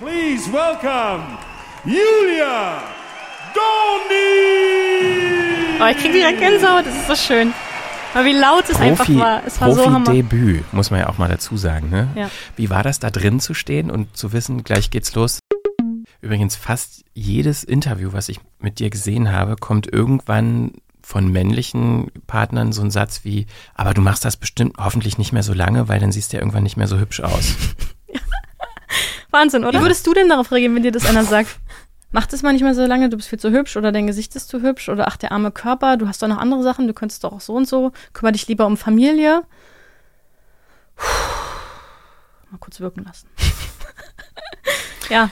Please welcome Julia Doni! Oh, ich krieg direkt Gänsehaut, das ist so schön. Aber wie laut es einfach war. Es war so hammer. Profi-Debüt, muss man ja auch mal dazu sagen. Ne? Ja. Wie war das, da drin zu stehen und zu wissen, gleich geht's los? Übrigens, fast jedes Interview, was ich mit dir gesehen habe, kommt irgendwann von männlichen Partnern so ein Satz wie, aber du machst das bestimmt hoffentlich nicht mehr so lange, weil dann siehst du ja irgendwann nicht mehr so hübsch aus. Wahnsinn, oder? Wie würdest du denn darauf reagieren, wenn dir das einer sagt? Mach das mal nicht mehr so lange, du bist viel zu hübsch oder dein Gesicht ist zu hübsch oder ach, der arme Körper, du hast doch noch andere Sachen, du könntest doch auch so und so, kümmere dich lieber um Familie. Puh. Mal kurz wirken lassen. ja.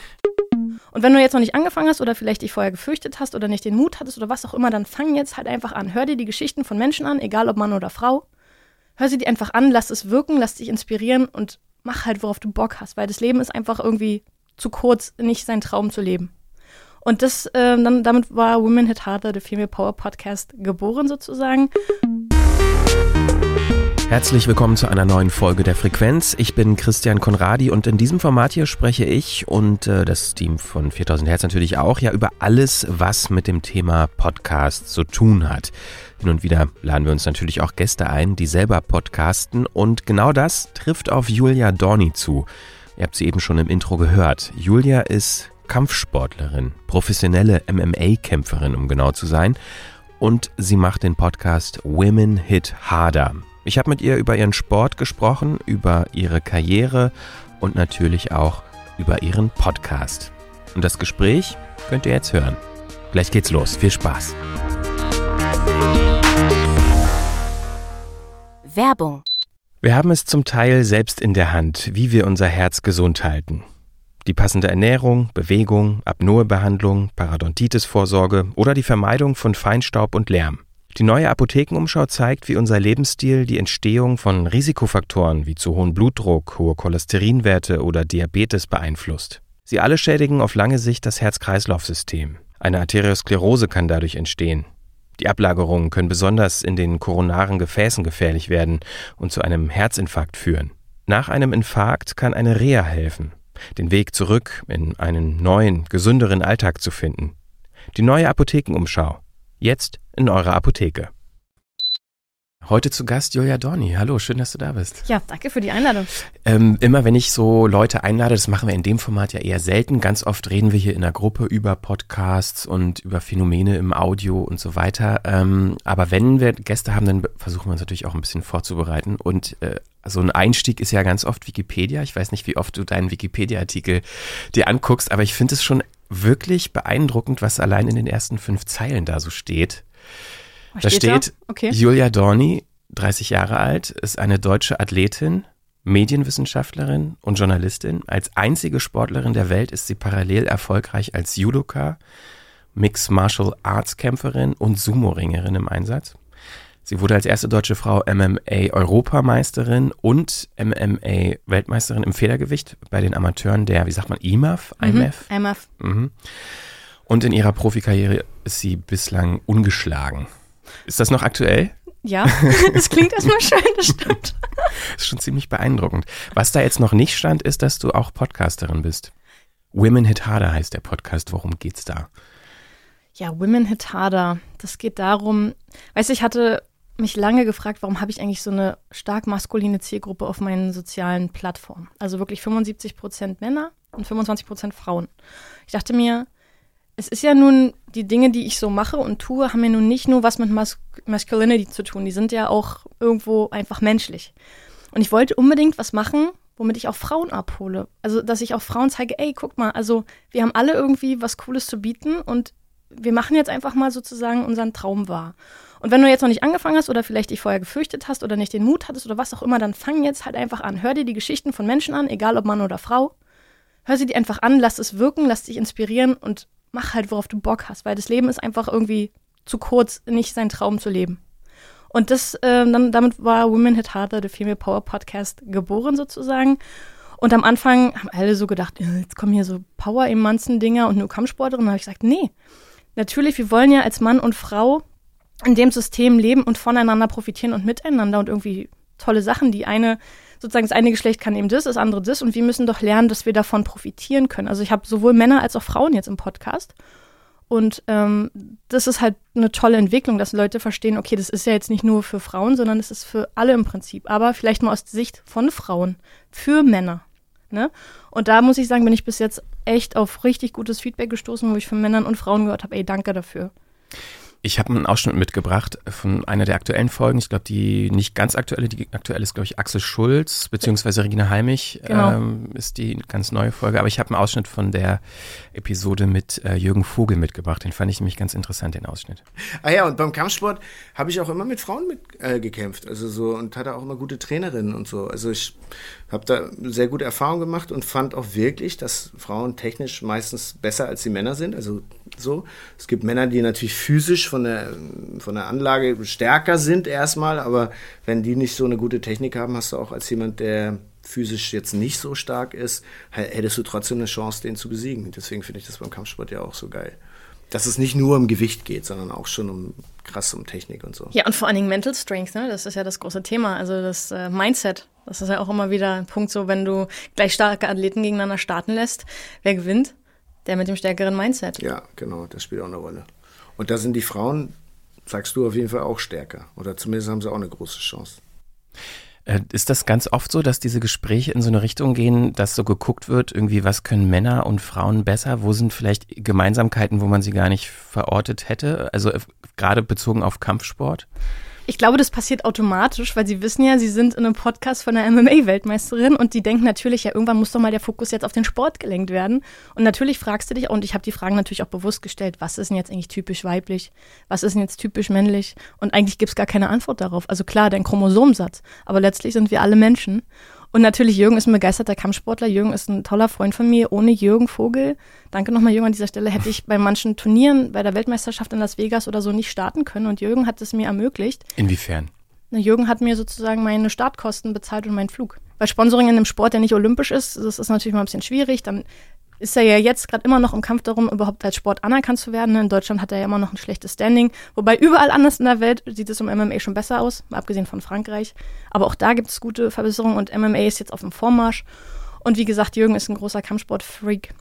Und wenn du jetzt noch nicht angefangen hast oder vielleicht dich vorher gefürchtet hast oder nicht den Mut hattest oder was auch immer, dann fang jetzt halt einfach an. Hör dir die Geschichten von Menschen an, egal ob Mann oder Frau. Hör sie dir einfach an, lass es wirken, lass dich inspirieren und mach halt, worauf du Bock hast, weil das Leben ist einfach irgendwie zu kurz, nicht seinen Traum zu leben. Und das, äh, dann, damit war Women Hit Harder, der Female Power Podcast, geboren sozusagen. Herzlich willkommen zu einer neuen Folge der Frequenz. Ich bin Christian Konradi und in diesem Format hier spreche ich und äh, das Team von 4000 Hertz natürlich auch ja über alles, was mit dem Thema Podcast zu tun hat. Hin und wieder laden wir uns natürlich auch Gäste ein, die selber podcasten und genau das trifft auf Julia Dorni zu. Ihr habt sie eben schon im Intro gehört. Julia ist Kampfsportlerin, professionelle MMA-Kämpferin, um genau zu sein. Und sie macht den Podcast Women Hit Harder. Ich habe mit ihr über ihren Sport gesprochen, über ihre Karriere und natürlich auch über ihren Podcast. Und das Gespräch könnt ihr jetzt hören. Gleich geht's los. Viel Spaß. Werbung. Wir haben es zum Teil selbst in der Hand, wie wir unser Herz gesund halten. Die passende Ernährung, Bewegung, Apnoe-Behandlung, Parodontitis-Vorsorge oder die Vermeidung von Feinstaub und Lärm. Die neue Apothekenumschau zeigt, wie unser Lebensstil die Entstehung von Risikofaktoren wie zu hohen Blutdruck, hohe Cholesterinwerte oder Diabetes beeinflusst. Sie alle schädigen auf lange Sicht das Herz-Kreislauf-System. Eine Arteriosklerose kann dadurch entstehen. Die Ablagerungen können besonders in den koronaren Gefäßen gefährlich werden und zu einem Herzinfarkt führen. Nach einem Infarkt kann eine Reha helfen, den Weg zurück in einen neuen, gesünderen Alltag zu finden. Die neue Apothekenumschau. Jetzt in eurer Apotheke. Heute zu Gast Julia Dorni. Hallo, schön, dass du da bist. Ja, danke für die Einladung. Ähm, immer wenn ich so Leute einlade, das machen wir in dem Format ja eher selten. Ganz oft reden wir hier in der Gruppe über Podcasts und über Phänomene im Audio und so weiter. Ähm, aber wenn wir Gäste haben, dann versuchen wir uns natürlich auch ein bisschen vorzubereiten. Und äh, so ein Einstieg ist ja ganz oft Wikipedia. Ich weiß nicht, wie oft du deinen Wikipedia-Artikel dir anguckst, aber ich finde es schon wirklich beeindruckend, was allein in den ersten fünf Zeilen da so steht. Was Da steht, da? Okay. Julia Dorni, 30 Jahre alt, ist eine deutsche Athletin, Medienwissenschaftlerin und Journalistin. Als einzige Sportlerin der Welt ist sie parallel erfolgreich als Judoka, Mixed Martial Arts Kämpferin und Sumo-Ringerin im Einsatz. Sie wurde als erste deutsche Frau MMA-Europameisterin und MMA-Weltmeisterin im Federgewicht bei den Amateuren der, wie sagt man, IMAF? IMAF? Mhm. MF. Mhm. Und in ihrer Profikarriere ist sie bislang ungeschlagen. Ist das noch aktuell? Ja, das klingt erstmal schön, das stimmt. Das ist schon ziemlich beeindruckend. Was da jetzt noch nicht stand, ist, dass du auch Podcasterin bist. Women Hit Harder heißt der Podcast. Worum geht's da? Ja, Women Hit Harder. Das geht darum, weißt du, ich hatte mich lange gefragt, warum habe ich eigentlich so eine stark maskuline Zielgruppe auf meinen sozialen Plattformen? Also wirklich 75 Prozent Männer und 25 Prozent Frauen. Ich dachte mir, es ist ja nun, die Dinge, die ich so mache und tue, haben ja nun nicht nur was mit Mas Masculinity zu tun. Die sind ja auch irgendwo einfach menschlich. Und ich wollte unbedingt was machen, womit ich auch Frauen abhole. Also, dass ich auch Frauen zeige, ey, guck mal, also wir haben alle irgendwie was Cooles zu bieten und wir machen jetzt einfach mal sozusagen unseren Traum wahr. Und wenn du jetzt noch nicht angefangen hast oder vielleicht dich vorher gefürchtet hast oder nicht den Mut hattest oder was auch immer, dann fang jetzt halt einfach an. Hör dir die Geschichten von Menschen an, egal ob Mann oder Frau. Hör sie dir einfach an, lass es wirken, lass dich inspirieren und mach halt, worauf du Bock hast, weil das Leben ist einfach irgendwie zu kurz, nicht seinen Traum zu leben. Und das, äh, dann, damit war Women Hit Harder, der Female Power Podcast, geboren sozusagen. Und am Anfang haben alle so gedacht, äh, jetzt kommen hier so Power-Emanzen-Dinger und nur Kampfsportlerin. Da habe ich gesagt, nee, natürlich, wir wollen ja als Mann und Frau in dem System leben und voneinander profitieren und miteinander und irgendwie tolle Sachen. Die eine sozusagen das eine Geschlecht kann eben das, das andere das und wir müssen doch lernen, dass wir davon profitieren können. Also ich habe sowohl Männer als auch Frauen jetzt im Podcast und ähm, das ist halt eine tolle Entwicklung, dass Leute verstehen, okay, das ist ja jetzt nicht nur für Frauen, sondern es ist für alle im Prinzip, aber vielleicht mal aus Sicht von Frauen, für Männer. Ne? Und da muss ich sagen, bin ich bis jetzt echt auf richtig gutes Feedback gestoßen, wo ich von Männern und Frauen gehört habe, ey, danke dafür. Ich habe einen Ausschnitt mitgebracht von einer der aktuellen Folgen. Ich glaube, die nicht ganz aktuelle, die aktuelle ist, glaube ich, Axel Schulz beziehungsweise Regina Heimich genau. ähm, ist die ganz neue Folge. Aber ich habe einen Ausschnitt von der Episode mit äh, Jürgen Vogel mitgebracht. Den fand ich nämlich ganz interessant, den Ausschnitt. Ah ja, und beim Kampfsport habe ich auch immer mit Frauen mit, äh, gekämpft. Also so und hatte auch immer gute Trainerinnen und so. Also ich habe da sehr gute Erfahrungen gemacht und fand auch wirklich, dass Frauen technisch meistens besser als die Männer sind. Also so. Es gibt Männer, die natürlich physisch von der, von der Anlage stärker sind erstmal, aber wenn die nicht so eine gute Technik haben, hast du auch als jemand, der physisch jetzt nicht so stark ist, hättest du trotzdem eine Chance, den zu besiegen. Deswegen finde ich das beim Kampfsport ja auch so geil. Dass es nicht nur um Gewicht geht, sondern auch schon um krass um Technik und so. Ja, und vor allen Dingen Mental Strength, ne? das ist ja das große Thema. Also das äh, Mindset, das ist ja auch immer wieder ein Punkt, so wenn du gleich starke Athleten gegeneinander starten lässt, wer gewinnt? Der mit dem stärkeren Mindset. Ja, genau, das spielt auch eine Rolle. Und da sind die Frauen, sagst du, auf jeden Fall auch stärker. Oder zumindest haben sie auch eine große Chance. Äh, ist das ganz oft so, dass diese Gespräche in so eine Richtung gehen, dass so geguckt wird, irgendwie, was können Männer und Frauen besser? Wo sind vielleicht Gemeinsamkeiten, wo man sie gar nicht verortet hätte? Also äh, gerade bezogen auf Kampfsport? Ich glaube, das passiert automatisch, weil sie wissen ja, sie sind in einem Podcast von einer MMA-Weltmeisterin und die denken natürlich, ja, irgendwann muss doch mal der Fokus jetzt auf den Sport gelenkt werden. Und natürlich fragst du dich, und ich habe die Fragen natürlich auch bewusst gestellt, was ist denn jetzt eigentlich typisch weiblich? Was ist denn jetzt typisch männlich? Und eigentlich gibt es gar keine Antwort darauf. Also klar, dein Chromosomsatz, aber letztlich sind wir alle Menschen. Und natürlich, Jürgen ist ein begeisterter Kampfsportler. Jürgen ist ein toller Freund von mir. Ohne Jürgen Vogel, danke nochmal Jürgen an dieser Stelle, hätte ich bei manchen Turnieren, bei der Weltmeisterschaft in Las Vegas oder so nicht starten können. Und Jürgen hat es mir ermöglicht. Inwiefern? Na, Jürgen hat mir sozusagen meine Startkosten bezahlt und meinen Flug. Weil Sponsoring in einem Sport, der nicht olympisch ist, das ist natürlich mal ein bisschen schwierig. Dann ist er ja jetzt gerade immer noch im Kampf darum, überhaupt als Sport anerkannt zu werden. In Deutschland hat er ja immer noch ein schlechtes Standing. Wobei überall anders in der Welt sieht es um MMA schon besser aus, mal abgesehen von Frankreich. Aber auch da gibt es gute Verbesserungen und MMA ist jetzt auf dem Vormarsch. Und wie gesagt, Jürgen ist ein großer Kampfsport-Freak.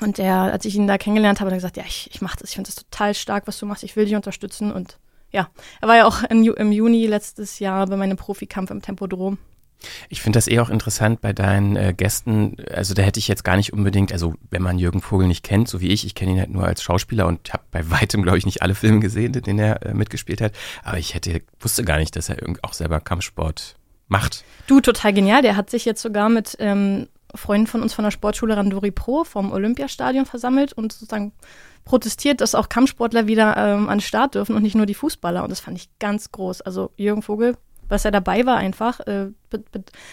Und der, als ich ihn da kennengelernt habe, hat er gesagt, ja, ich, ich mache das, ich finde das total stark, was du machst, ich will dich unterstützen. Und ja, er war ja auch im, im Juni letztes Jahr bei meinem Profikampf im Tempodrom. Ich finde das eh auch interessant bei deinen äh, Gästen. Also da hätte ich jetzt gar nicht unbedingt, also wenn man Jürgen Vogel nicht kennt, so wie ich, ich kenne ihn halt nur als Schauspieler und habe bei weitem, glaube ich, nicht alle Filme gesehen, in denen er äh, mitgespielt hat. Aber ich hätte, wusste gar nicht, dass er auch selber Kampfsport macht. Du, total genial. Der hat sich jetzt sogar mit ähm, Freunden von uns von der Sportschule Randori Pro vom Olympiastadion versammelt und sozusagen protestiert, dass auch Kampfsportler wieder ähm, an den Start dürfen und nicht nur die Fußballer. Und das fand ich ganz groß. Also Jürgen Vogel, was er dabei war einfach, äh,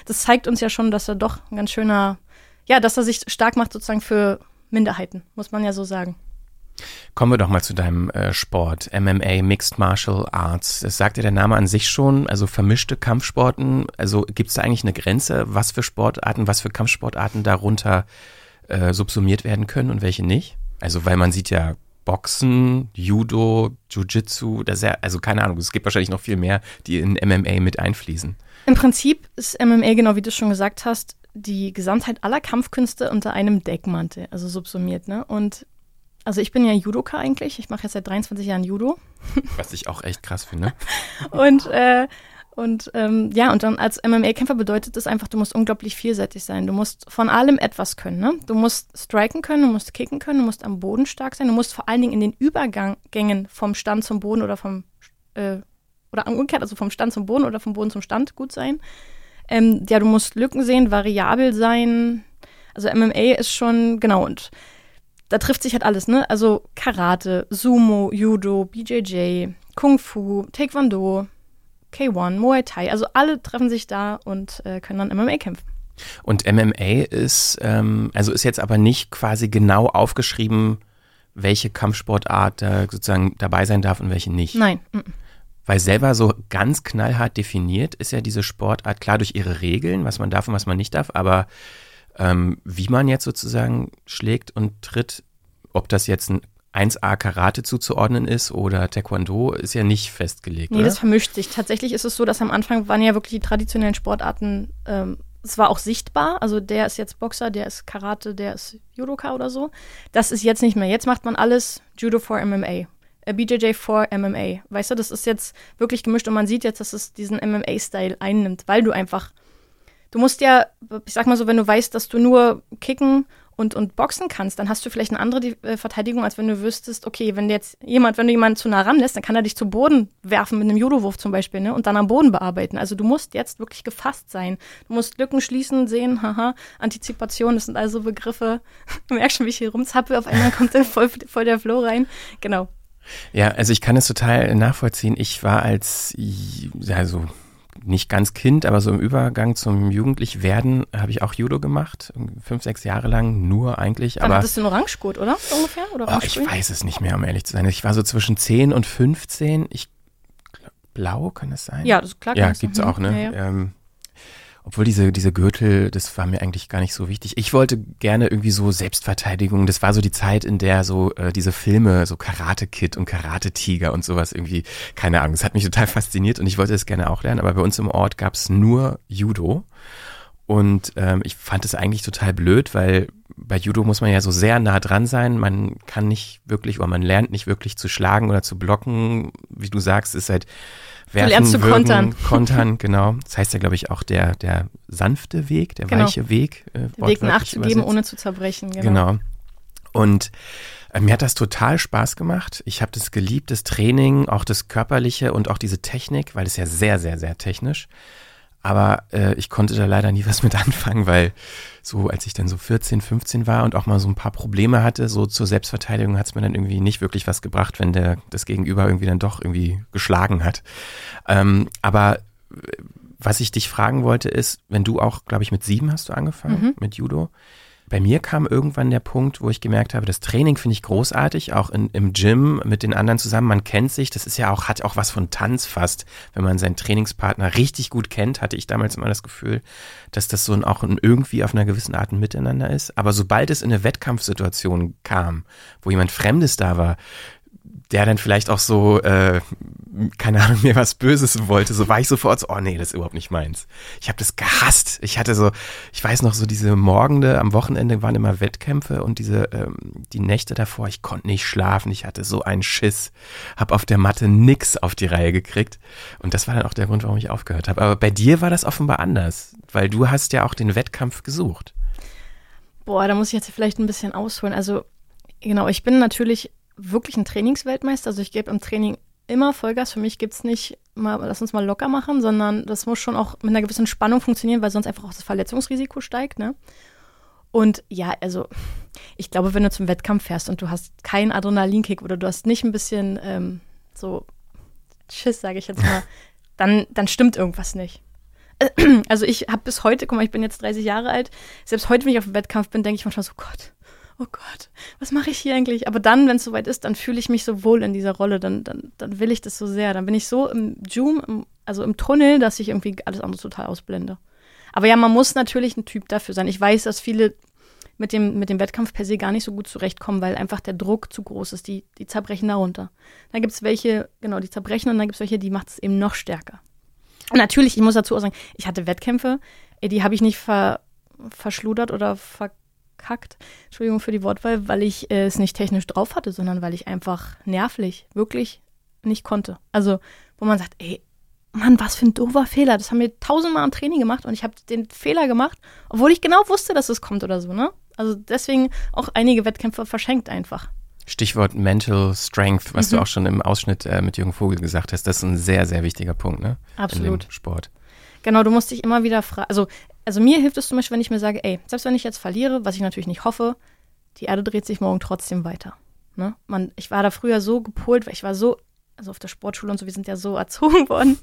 das zeigt uns ja schon, dass er doch ein ganz schöner, ja, dass er sich stark macht sozusagen für Minderheiten, muss man ja so sagen. Kommen wir doch mal zu deinem äh, Sport, MMA, Mixed Martial Arts. Das sagt ja der Name an sich schon, also vermischte Kampfsporten. Also gibt es da eigentlich eine Grenze, was für Sportarten, was für Kampfsportarten darunter äh, subsumiert werden können und welche nicht? Also weil man sieht ja Boxen, Judo, Jiu-Jitsu, ja, also keine Ahnung, es gibt wahrscheinlich noch viel mehr, die in MMA mit einfließen. Im Prinzip ist MMA, genau wie du schon gesagt hast, die Gesamtheit aller Kampfkünste unter einem Deckmantel, also subsumiert, ne? Und also ich bin ja Judoka eigentlich, ich mache jetzt seit 23 Jahren Judo. Was ich auch echt krass finde. und äh, und ähm, ja, und dann als MMA-Kämpfer bedeutet das einfach, du musst unglaublich vielseitig sein. Du musst von allem etwas können. Ne? Du musst striken können, du musst kicken können, du musst am Boden stark sein, du musst vor allen Dingen in den Übergängen vom Stand zum Boden oder vom äh, oder umgekehrt, also vom Stand zum Boden oder vom Boden zum Stand gut sein. Ähm, ja, du musst Lücken sehen, variabel sein. Also MMA ist schon, genau, und da trifft sich halt alles, ne? Also Karate, Sumo, Judo, BJJ, Kung Fu, Taekwondo, K1, Muay Thai. Also alle treffen sich da und äh, können dann MMA kämpfen. Und MMA ist, ähm, also ist jetzt aber nicht quasi genau aufgeschrieben, welche Kampfsportart da sozusagen dabei sein darf und welche nicht. Nein. Weil selber so ganz knallhart definiert ist ja diese Sportart klar durch ihre Regeln, was man darf und was man nicht darf, aber ähm, wie man jetzt sozusagen schlägt und tritt, ob das jetzt ein 1A Karate zuzuordnen ist oder Taekwondo, ist ja nicht festgelegt. Nee, oder? das vermischt sich. Tatsächlich ist es so, dass am Anfang waren ja wirklich die traditionellen Sportarten, ähm, es war auch sichtbar. Also der ist jetzt Boxer, der ist Karate, der ist Judoka oder so. Das ist jetzt nicht mehr. Jetzt macht man alles Judo for MMA. Äh, BJJ for MMA. Weißt du, das ist jetzt wirklich gemischt und man sieht jetzt, dass es diesen MMA-Style einnimmt, weil du einfach, du musst ja, ich sag mal so, wenn du weißt, dass du nur kicken und, und boxen kannst, dann hast du vielleicht eine andere äh, Verteidigung, als wenn du wüsstest, okay, wenn jetzt jemand, wenn du jemanden zu nah ranlässt, dann kann er dich zu Boden werfen mit einem Judowurf zum Beispiel, ne? Und dann am Boden bearbeiten. Also du musst jetzt wirklich gefasst sein. Du musst Lücken schließen, sehen, haha, Antizipation, das sind also Begriffe. Du merkst schon, wie ich hier rumzappe, auf einmal kommt dann voll, voll der Flow rein. Genau. Ja, also ich kann es total nachvollziehen. Ich war als, ja, so nicht ganz Kind, aber so im Übergang zum Jugendlichwerden habe ich auch Judo gemacht. Fünf, sechs Jahre lang nur eigentlich. Dann aber hattest du einen Orangegurt, oder? Ungefähr? Oder oh, ich weiß es nicht mehr, um ehrlich zu sein. Ich war so zwischen 10 und 15. Ich blau kann es sein? Ja, das ist klar. Ja, gibt's sagen. auch, ne? Ja, ja. Ähm, obwohl diese, diese Gürtel, das war mir eigentlich gar nicht so wichtig. Ich wollte gerne irgendwie so Selbstverteidigung. Das war so die Zeit, in der so äh, diese Filme, so Karate Kid und Karate Tiger und sowas irgendwie, keine Ahnung, das hat mich total fasziniert und ich wollte es gerne auch lernen. Aber bei uns im Ort gab's nur Judo. Und ähm, ich fand es eigentlich total blöd, weil bei Judo muss man ja so sehr nah dran sein. Man kann nicht wirklich oder man lernt nicht wirklich zu schlagen oder zu blocken. Wie du sagst, ist halt werfen, lernst zu würgen, kontern. kontern, genau. Das heißt ja, glaube ich, auch der, der sanfte Weg, der Genau. weiche Weg. Äh, Den Weg nachzugeben, ohne zu zerbrechen. Genau. Genau. Und äh, mir hat das total Spaß gemacht. Ich habe das geliebt, das Training, auch das Körperliche und auch diese Technik, weil es ja sehr, sehr, sehr technisch. Aber äh, ich konnte da leider nie was mit anfangen, weil so, als ich dann so 14, 15 war und auch mal so ein paar Probleme hatte, so zur Selbstverteidigung hat es mir dann irgendwie nicht wirklich was gebracht, wenn der das Gegenüber irgendwie dann doch irgendwie geschlagen hat. Ähm, aber äh, was ich dich fragen wollte ist, wenn du auch, glaube ich, mit sieben hast du angefangen mit Judo. Bei mir kam irgendwann der Punkt, wo ich gemerkt habe, das Training finde ich großartig, auch in, im Gym mit den anderen zusammen. Man kennt sich, das ist ja auch, hat auch was von Tanz fast. Wenn man seinen Trainingspartner richtig gut kennt, hatte ich damals immer das Gefühl, dass das so ein, auch ein, irgendwie auf einer gewissen Art ein Miteinander ist. Aber sobald es in eine Wettkampfsituation kam, wo jemand Fremdes da war, der dann vielleicht auch so, äh, keine Ahnung, mir was Böses wollte, so war ich sofort so, oh nee, das ist überhaupt nicht meins. Ich habe das gehasst. Ich hatte so, ich weiß noch, so diese Morgende am Wochenende waren immer Wettkämpfe und diese, ähm, die Nächte davor, ich konnte nicht schlafen, ich hatte so einen Schiss, hab auf der Matte nix auf die Reihe gekriegt und das war dann auch der Grund, warum ich aufgehört habe. Aber bei dir war das offenbar anders, weil du hast ja auch den Wettkampf gesucht. Boah, da muss ich jetzt vielleicht ein bisschen ausholen. Also, genau, ich bin natürlich wirklich ein Trainingsweltmeister. Also ich gebe im Training immer Vollgas. Für mich gibt's nicht mal, lass uns mal locker machen, sondern das muss schon auch mit einer gewissen Spannung funktionieren, weil sonst einfach auch das Verletzungsrisiko steigt, ne? Und ja, also ich glaube, wenn du zum Wettkampf fährst und du hast keinen Adrenalinkick oder du hast nicht ein bisschen ähm, so Schiss, sage ich jetzt mal, dann, dann stimmt irgendwas nicht. Also ich habe bis heute, guck mal, ich bin jetzt 30 Jahre alt, selbst heute, wenn ich auf dem Wettkampf bin, denke ich manchmal so, Gott, oh Gott, was mache ich hier eigentlich? Aber dann, wenn es soweit ist, dann fühle ich mich so wohl in dieser Rolle, dann, dann, dann will ich das so sehr. Dann bin ich so im Zoom, im, also im Tunnel, dass ich irgendwie alles andere total ausblende. Aber ja, man muss natürlich ein Typ dafür sein. Ich weiß, dass viele mit dem, mit dem Wettkampf per se gar nicht so gut zurechtkommen, weil einfach der Druck zu groß ist. Die, die zerbrechen darunter. Dann gibt es welche, genau, die zerbrechen und dann gibt es welche, die macht es eben noch stärker. Und natürlich, ich muss dazu auch sagen, ich hatte Wettkämpfe, ey, die habe ich nicht ver, verschludert oder verkackt. Entschuldigung für die Wortwahl, weil ich äh, es nicht technisch drauf hatte, sondern weil ich einfach nervlich wirklich nicht konnte. Also, wo man sagt, ey, Mann, was für ein doofer Fehler. Das haben wir tausendmal im Training gemacht und ich habe den Fehler gemacht, obwohl ich genau wusste, dass es kommt oder so, ne? Also deswegen auch einige Wettkämpfe verschenkt einfach. Stichwort Mental Strength, was Mhm. du auch schon im Ausschnitt äh, mit Jürgen Vogel gesagt hast, das ist ein sehr, sehr wichtiger Punkt, ne? In Absolut. dem Sport. Genau, du musst dich immer wieder fragen. Also, also mir hilft es zum Beispiel, wenn ich mir sage, ey, selbst wenn ich jetzt verliere, was ich natürlich nicht hoffe, die Erde dreht sich morgen trotzdem weiter. Ne? Man, ich war da früher so gepolt, weil ich war so, also auf der Sportschule und so, wir sind ja so erzogen worden.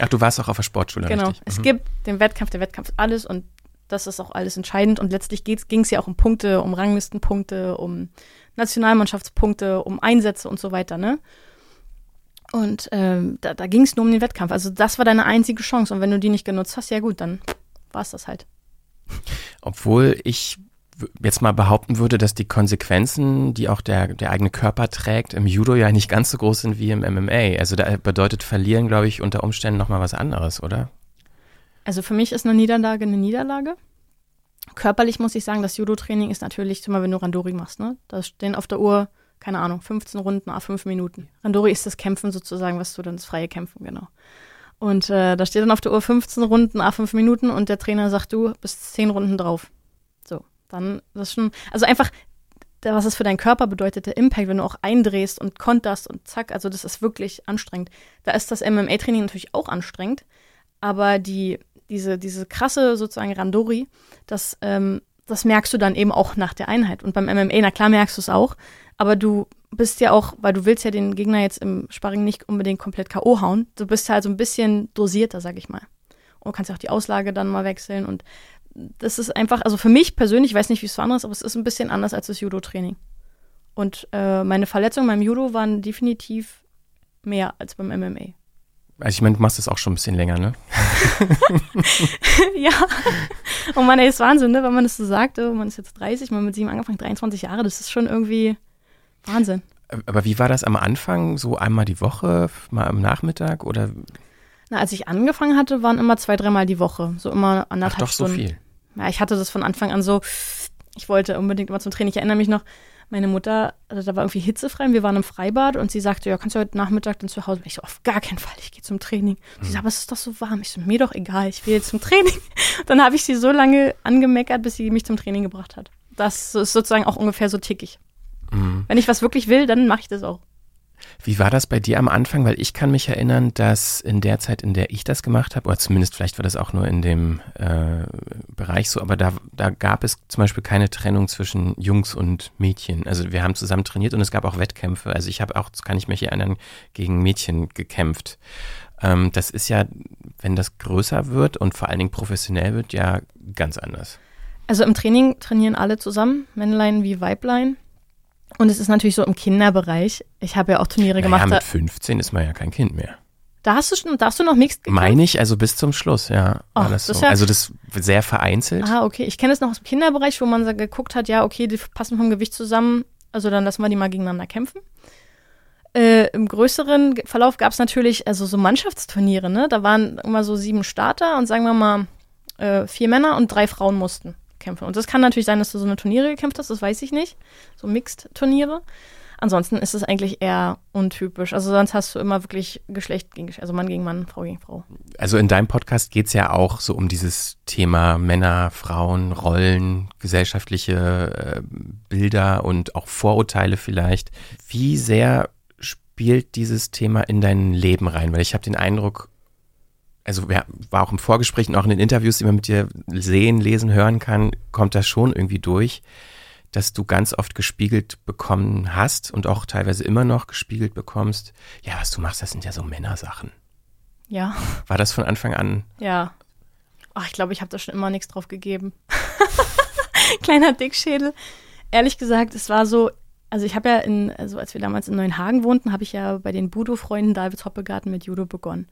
Ach, du warst auch auf der Sportschule, genau. richtig? Es Mhm. gibt den Wettkampf, der Wettkampf ist alles und das ist auch alles entscheidend. Und letztlich ging es ja auch um Punkte, um Ranglistenpunkte, um Nationalmannschaftspunkte, um Einsätze und so weiter, ne? Und ähm, da, da ging es nur um den Wettkampf. Also das war deine einzige Chance. Und wenn du die nicht genutzt hast, ja gut, dann war es das halt. Obwohl ich jetzt mal behaupten würde, dass die Konsequenzen, die auch der, der eigene Körper trägt, im Judo ja nicht ganz so groß sind wie im MMA. Also da bedeutet Verlieren, glaube ich, unter Umständen nochmal was anderes, oder? Also für mich ist eine Niederlage eine Niederlage. Körperlich muss ich sagen, das Judo-Training ist natürlich, zum Beispiel, wenn du Randori machst, ne? Da stehen auf der Uhr, keine Ahnung, 15 Runden, a 5 Minuten. Randori ist das Kämpfen sozusagen, was du dann das freie Kämpfen, genau. Und äh, da steht dann auf der Uhr 15 Runden, a 5 Minuten und der Trainer sagt, du bist 10 Runden drauf. So, dann das schon, also einfach, was es für deinen Körper bedeutet, der Impact, wenn du auch eindrehst und konterst und zack, also das ist wirklich anstrengend. Da ist das MMA-Training natürlich auch anstrengend, aber die, diese, diese krasse sozusagen Randori, das, ähm, das merkst du dann eben auch nach der Einheit. Und beim MMA, na klar merkst du es auch, aber du bist ja auch, weil du willst ja den Gegner jetzt im Sparring nicht unbedingt komplett K.O. hauen. Du bist halt so ein bisschen dosierter, sag ich mal. Und kannst ja auch die Auslage dann mal wechseln. Und das ist einfach, also für mich persönlich, ich weiß nicht, wie es für andere ist, aber es ist ein bisschen anders als das Judo-Training. Und äh, meine Verletzungen beim Judo waren definitiv mehr als beim MMA. Also ich meine, du machst das auch schon ein bisschen länger, ne? ja. Und oh man, ey, ist Wahnsinn, ne? Wenn man das so sagt, oh, man ist jetzt 30, man mit sieben angefangen, 23 Jahre, das ist schon irgendwie Wahnsinn. Aber wie war das am Anfang? So einmal die Woche, mal am Nachmittag oder? Na, als ich angefangen hatte, waren immer zwei, dreimal die Woche. So immer anderthalb Ach, doch Stunden. so viel. Ja, ich hatte das von Anfang an so, ich wollte unbedingt immer zum Training. Ich erinnere mich noch, meine Mutter, also da war irgendwie hitzefrei und wir waren im Freibad und sie sagte, ja, kannst du heute Nachmittag dann zu Hause? Ich so, auf gar keinen Fall, ich gehe zum Training. Sie so, aber es ist doch so warm. Ich so, mir doch egal, ich will jetzt zum Training. Dann habe ich sie so lange angemeckert, bis sie mich zum Training gebracht hat. Das ist sozusagen auch ungefähr so tickig. Mhm. Wenn ich was wirklich will, dann mache ich das auch. Wie war das bei dir am Anfang? Weil ich kann mich erinnern, dass in der Zeit, in der ich das gemacht habe, oder zumindest vielleicht war das auch nur in dem äh, Bereich so, aber da, da gab es zum Beispiel keine Trennung zwischen Jungs und Mädchen. Also wir haben zusammen trainiert und es gab auch Wettkämpfe. Also ich habe auch, kann ich mich erinnern, gegen Mädchen gekämpft. Ähm, das ist ja, wenn das größer wird und vor allen Dingen professionell wird, ja ganz anders. Also im Training trainieren alle zusammen, Männlein wie Weiblein. Und es ist natürlich so im Kinderbereich. Ich habe ja auch Turniere naja, gemacht. mit 15 ist man ja kein Kind mehr. Da hast du schon, darfst du noch Mixed gekämpft? Meine ich, also bis zum Schluss, ja. War das so. das ja, also das sehr vereinzelt. Ah, okay. Ich kenne es noch aus dem Kinderbereich, wo man geguckt hat, ja, okay, die passen vom Gewicht zusammen, also dann lassen wir die mal gegeneinander kämpfen. Äh, Im größeren Verlauf gab es natürlich also so Mannschaftsturniere, ne? Da waren immer so sieben Starter und sagen wir mal äh, vier Männer und drei Frauen mussten kämpfen. Und das kann natürlich sein, dass du so eine Turniere gekämpft hast, das weiß ich nicht. So Mixed-Turniere. Ansonsten ist es eigentlich eher untypisch. Also sonst hast du immer wirklich Geschlecht gegen Geschlecht, also Mann gegen Mann, Frau gegen Frau. Also in deinem Podcast geht es ja auch so um dieses Thema Männer, Frauen, Rollen, gesellschaftliche äh, Bilder und auch Vorurteile vielleicht. Wie sehr spielt dieses Thema in dein Leben rein? Weil ich habe den Eindruck, also wer, war auch im Vorgespräch und auch in den Interviews, die man mit dir sehen, lesen, hören kann, kommt das schon irgendwie durch, dass du ganz oft gespiegelt bekommen hast und auch teilweise immer noch gespiegelt bekommst. Ja, was du machst, das sind ja so Männersachen. Ja. War das von Anfang an? Ja. Ach, ich glaube, ich habe da schon immer nichts drauf gegeben. Kleiner Dickschädel. Ehrlich gesagt, es war so, also ich habe ja in, also als wir damals in Neuenhagen wohnten, habe ich ja bei den Budo-Freunden Davids Hoppegarten mit Judo begonnen.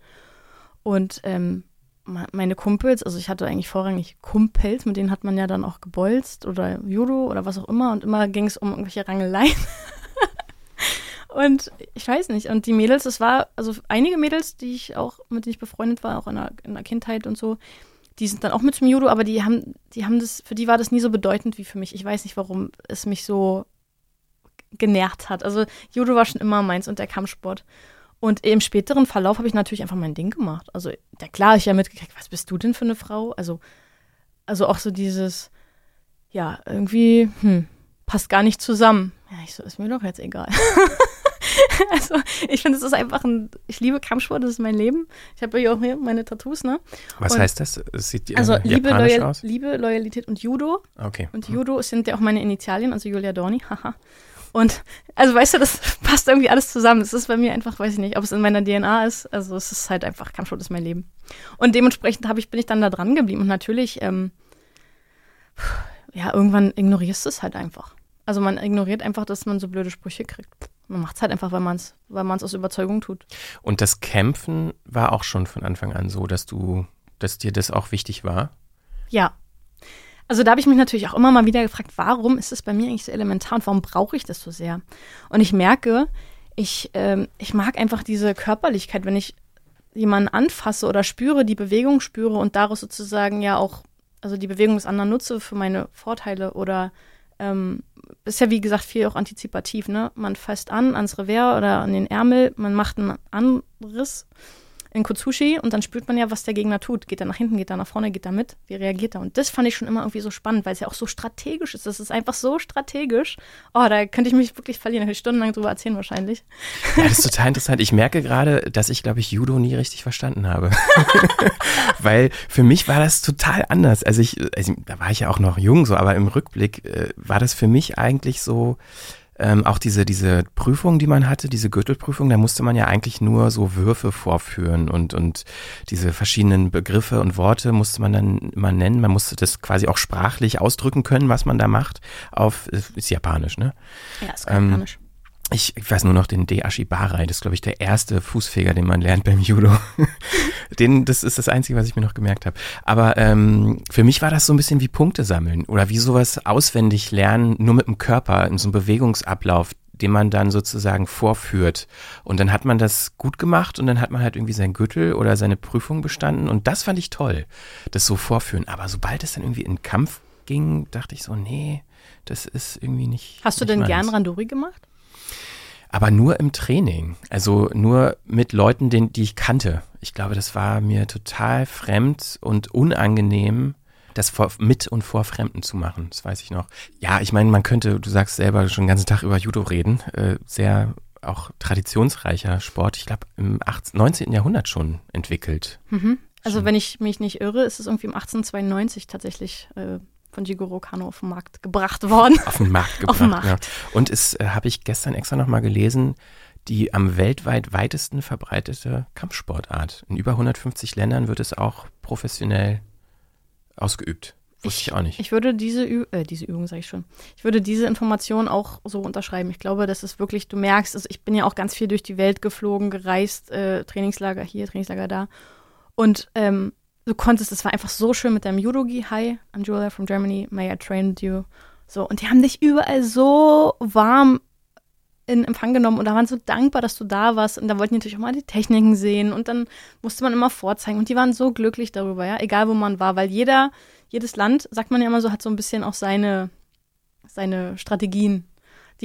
Und ähm, meine Kumpels, also ich hatte eigentlich vorrangig Kumpels, mit denen hat man ja dann auch gebolzt oder Judo oder was auch immer und immer ging es um irgendwelche Rangeleien. und ich weiß nicht, und die Mädels, es war, also einige Mädels, die ich auch, mit denen ich befreundet war, auch in der, in der Kindheit und so, die sind dann auch mit zum Judo, aber die haben, die haben das, für die war das nie so bedeutend wie für mich. Ich weiß nicht, warum es mich so genervt hat. Also Judo war schon immer meins und der Kampfsport. Und im späteren Verlauf habe ich natürlich einfach mein Ding gemacht. Also, ja klar, ich ja mitgekriegt, was bist du denn für eine Frau? Also, also auch so dieses, ja, irgendwie, hm, passt gar nicht zusammen. Ja, ich so, ist mir doch jetzt egal. also, ich finde, es ist einfach ein, ich liebe Kampfsport, das ist mein Leben. Ich habe ja auch hier meine Tattoos, ne? Was und, heißt das? Es sieht äh, also Liebe, Loyal, aus? Liebe, Loyalität und Judo. Okay. Und Judo sind ja auch meine Initialien, also Julia Dorni, haha. Und also weißt du, das passt irgendwie alles zusammen. Das ist bei mir einfach, weiß ich nicht, ob es in meiner DNA ist. Also es ist halt einfach, Kampfsport ist mein Leben. Und dementsprechend ich, bin ich dann da dran geblieben. Und natürlich, ähm, ja, irgendwann ignorierst du es halt einfach. Also man ignoriert einfach, dass man so blöde Sprüche kriegt. Man macht es halt einfach, weil man es weil man's aus Überzeugung tut. Und das Kämpfen war auch schon von Anfang an so, dass du, dass dir das auch wichtig war? Ja. Also da habe ich mich natürlich auch immer mal wieder gefragt, warum ist es bei mir eigentlich so elementar und warum brauche ich das so sehr? Und ich merke, ich, ähm, ich mag einfach diese Körperlichkeit, wenn ich jemanden anfasse oder spüre, die Bewegung spüre und daraus sozusagen ja auch, also die Bewegung des anderen nutze für meine Vorteile oder ähm, ist ja wie gesagt viel auch antizipativ, ne? Man fasst an ans Revers oder an den Ärmel, man macht einen Anriss in Kotsushi und dann spürt man ja, was der Gegner tut. Geht er nach hinten, geht er nach vorne, geht er mit? Wie reagiert er? Und das fand ich schon immer irgendwie so spannend, weil es ja auch so strategisch ist. Das ist einfach so strategisch. Oh, da könnte ich mich wirklich verlieren. Da könnte ich stundenlang drüber erzählen wahrscheinlich. Ja, das ist total interessant. Ich merke gerade, dass ich, glaube ich, Judo nie richtig verstanden habe. weil für mich war das total anders. Also ich, also da war ich ja auch noch jung so, aber im Rückblick äh, war das für mich eigentlich so, ähm, auch diese, diese Prüfung, die man hatte, diese Gürtelprüfung, da musste man ja eigentlich nur so Würfe vorführen und, und diese verschiedenen Begriffe und Worte musste man dann immer nennen. Man musste das quasi auch sprachlich ausdrücken können, was man da macht. Auf, ist japanisch, ne? Ja, ist ähm, japanisch. Ich, ich weiß nur noch den De Ashibarai, das ist, glaube ich, der erste Fußfeger, den man lernt beim Judo. den, das ist das Einzige, was ich mir noch gemerkt habe. Aber ähm, für mich war das so ein bisschen wie Punkte sammeln oder wie sowas auswendig lernen, nur mit dem Körper, in so einem Bewegungsablauf, den man dann sozusagen vorführt. Und dann hat man das gut gemacht und dann hat man halt irgendwie sein Gürtel oder seine Prüfung bestanden. Und das fand ich toll, das so vorführen. Aber sobald es dann irgendwie in Kampf ging, dachte ich so, nee, das ist irgendwie nicht. Hast du nicht denn meins. gern Randori gemacht? Aber nur im Training. Also nur mit Leuten, den, die ich kannte. Ich glaube, das war mir total fremd und unangenehm, das vor, mit und vor Fremden zu machen. Das weiß ich noch. Ja, ich meine, man könnte, du sagst selber schon den ganzen Tag über Judo reden. Äh, sehr auch traditionsreicher Sport. Ich glaube, im 18, 19. Jahrhundert schon entwickelt. Mhm. Also, wenn ich mich nicht irre, ist es irgendwie im 1892 tatsächlich äh, von Jigoro Kano auf den Markt gebracht worden. Auf den Markt gebracht. den Markt. Ja. Und es äh, habe ich gestern extra nochmal gelesen, die am weltweit weitesten verbreitete Kampfsportart. In über 150 Ländern wird es auch professionell ausgeübt. Wusste ich, ich auch nicht. Ich würde diese, Ü äh, diese Übung, sage ich schon, ich würde diese Information auch so unterschreiben. Ich glaube, das ist wirklich, du merkst, also ich bin ja auch ganz viel durch die Welt geflogen, gereist, äh, Trainingslager hier, Trainingslager da. Und ähm, du konntest, es war einfach so schön mit deinem Judogi. Hi, I'm Julia from Germany. May I train you? So, und die haben dich überall so warm in Empfang genommen und da waren so dankbar, dass du da warst und da wollten die natürlich auch mal die Techniken sehen und dann musste man immer vorzeigen und die waren so glücklich darüber, ja, egal wo man war, weil jeder, jedes Land, sagt man ja immer so, hat so ein bisschen auch seine, seine Strategien,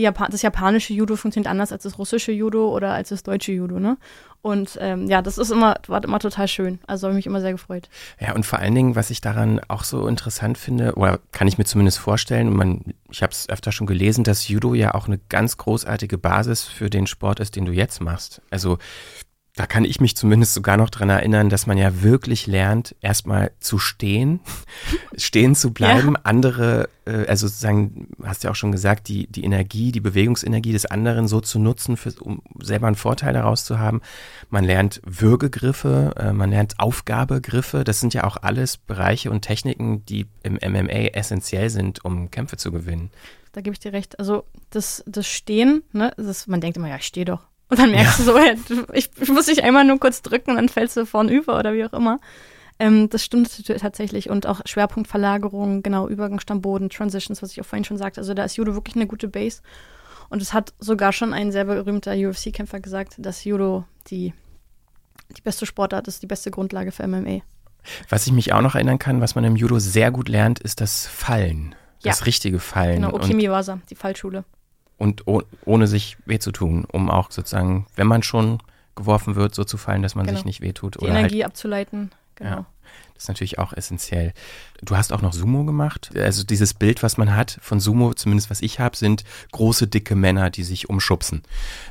Japan das japanische Judo funktioniert anders als das russische Judo oder als das deutsche Judo, ne? Und ähm, ja, das ist immer, war immer total schön. Also habe ich mich immer sehr gefreut. Ja, und vor allen Dingen, was ich daran auch so interessant finde, oder kann ich mir zumindest vorstellen, und man, ich habe es öfter schon gelesen, dass Judo ja auch eine ganz großartige Basis für den Sport ist, den du jetzt machst. Also da kann ich mich zumindest sogar noch dran erinnern, dass man ja wirklich lernt, erstmal zu stehen, stehen zu bleiben, ja. andere, äh, also sozusagen, hast du ja auch schon gesagt, die, die Energie, die Bewegungsenergie des anderen so zu nutzen, für, um selber einen Vorteil daraus zu haben. Man lernt Würgegriffe, äh, man lernt Aufgabegriffe. Das sind ja auch alles Bereiche und Techniken, die im MMA essentiell sind, um Kämpfe zu gewinnen. Da gebe ich dir recht. Also das, das Stehen, ne, das, man denkt immer, ja, ich stehe doch. Und dann merkst ja. du so, ja, ich, ich, muss dich einmal nur kurz drücken und dann fällst du vorn über oder wie auch immer. Ähm, das stimmt tatsächlich. Und auch Schwerpunktverlagerung, genau, Übergang Boden, Transitions, was ich auch vorhin schon sagte. Also da ist Judo wirklich eine gute Base. Und es hat sogar schon ein sehr berühmter UFC-Kämpfer gesagt, dass Judo die, die beste Sportart ist, die beste Grundlage für MMA. Was ich mich auch noch erinnern kann, was man im Judo sehr gut lernt, ist das Fallen. Das ja. richtige Fallen. Genau, Okimiwasa, die Fallschule und oh, ohne sich weh zu tun, um auch sozusagen, wenn man schon geworfen wird, so zu fallen, dass man genau. sich nicht wehtut. Die oder Energie halt, abzuleiten, genau. Ja, das ist natürlich auch essentiell. Du hast auch noch Sumo gemacht. Also dieses Bild, was man hat von Sumo, zumindest was ich habe, sind große, dicke Männer, die sich umschubsen.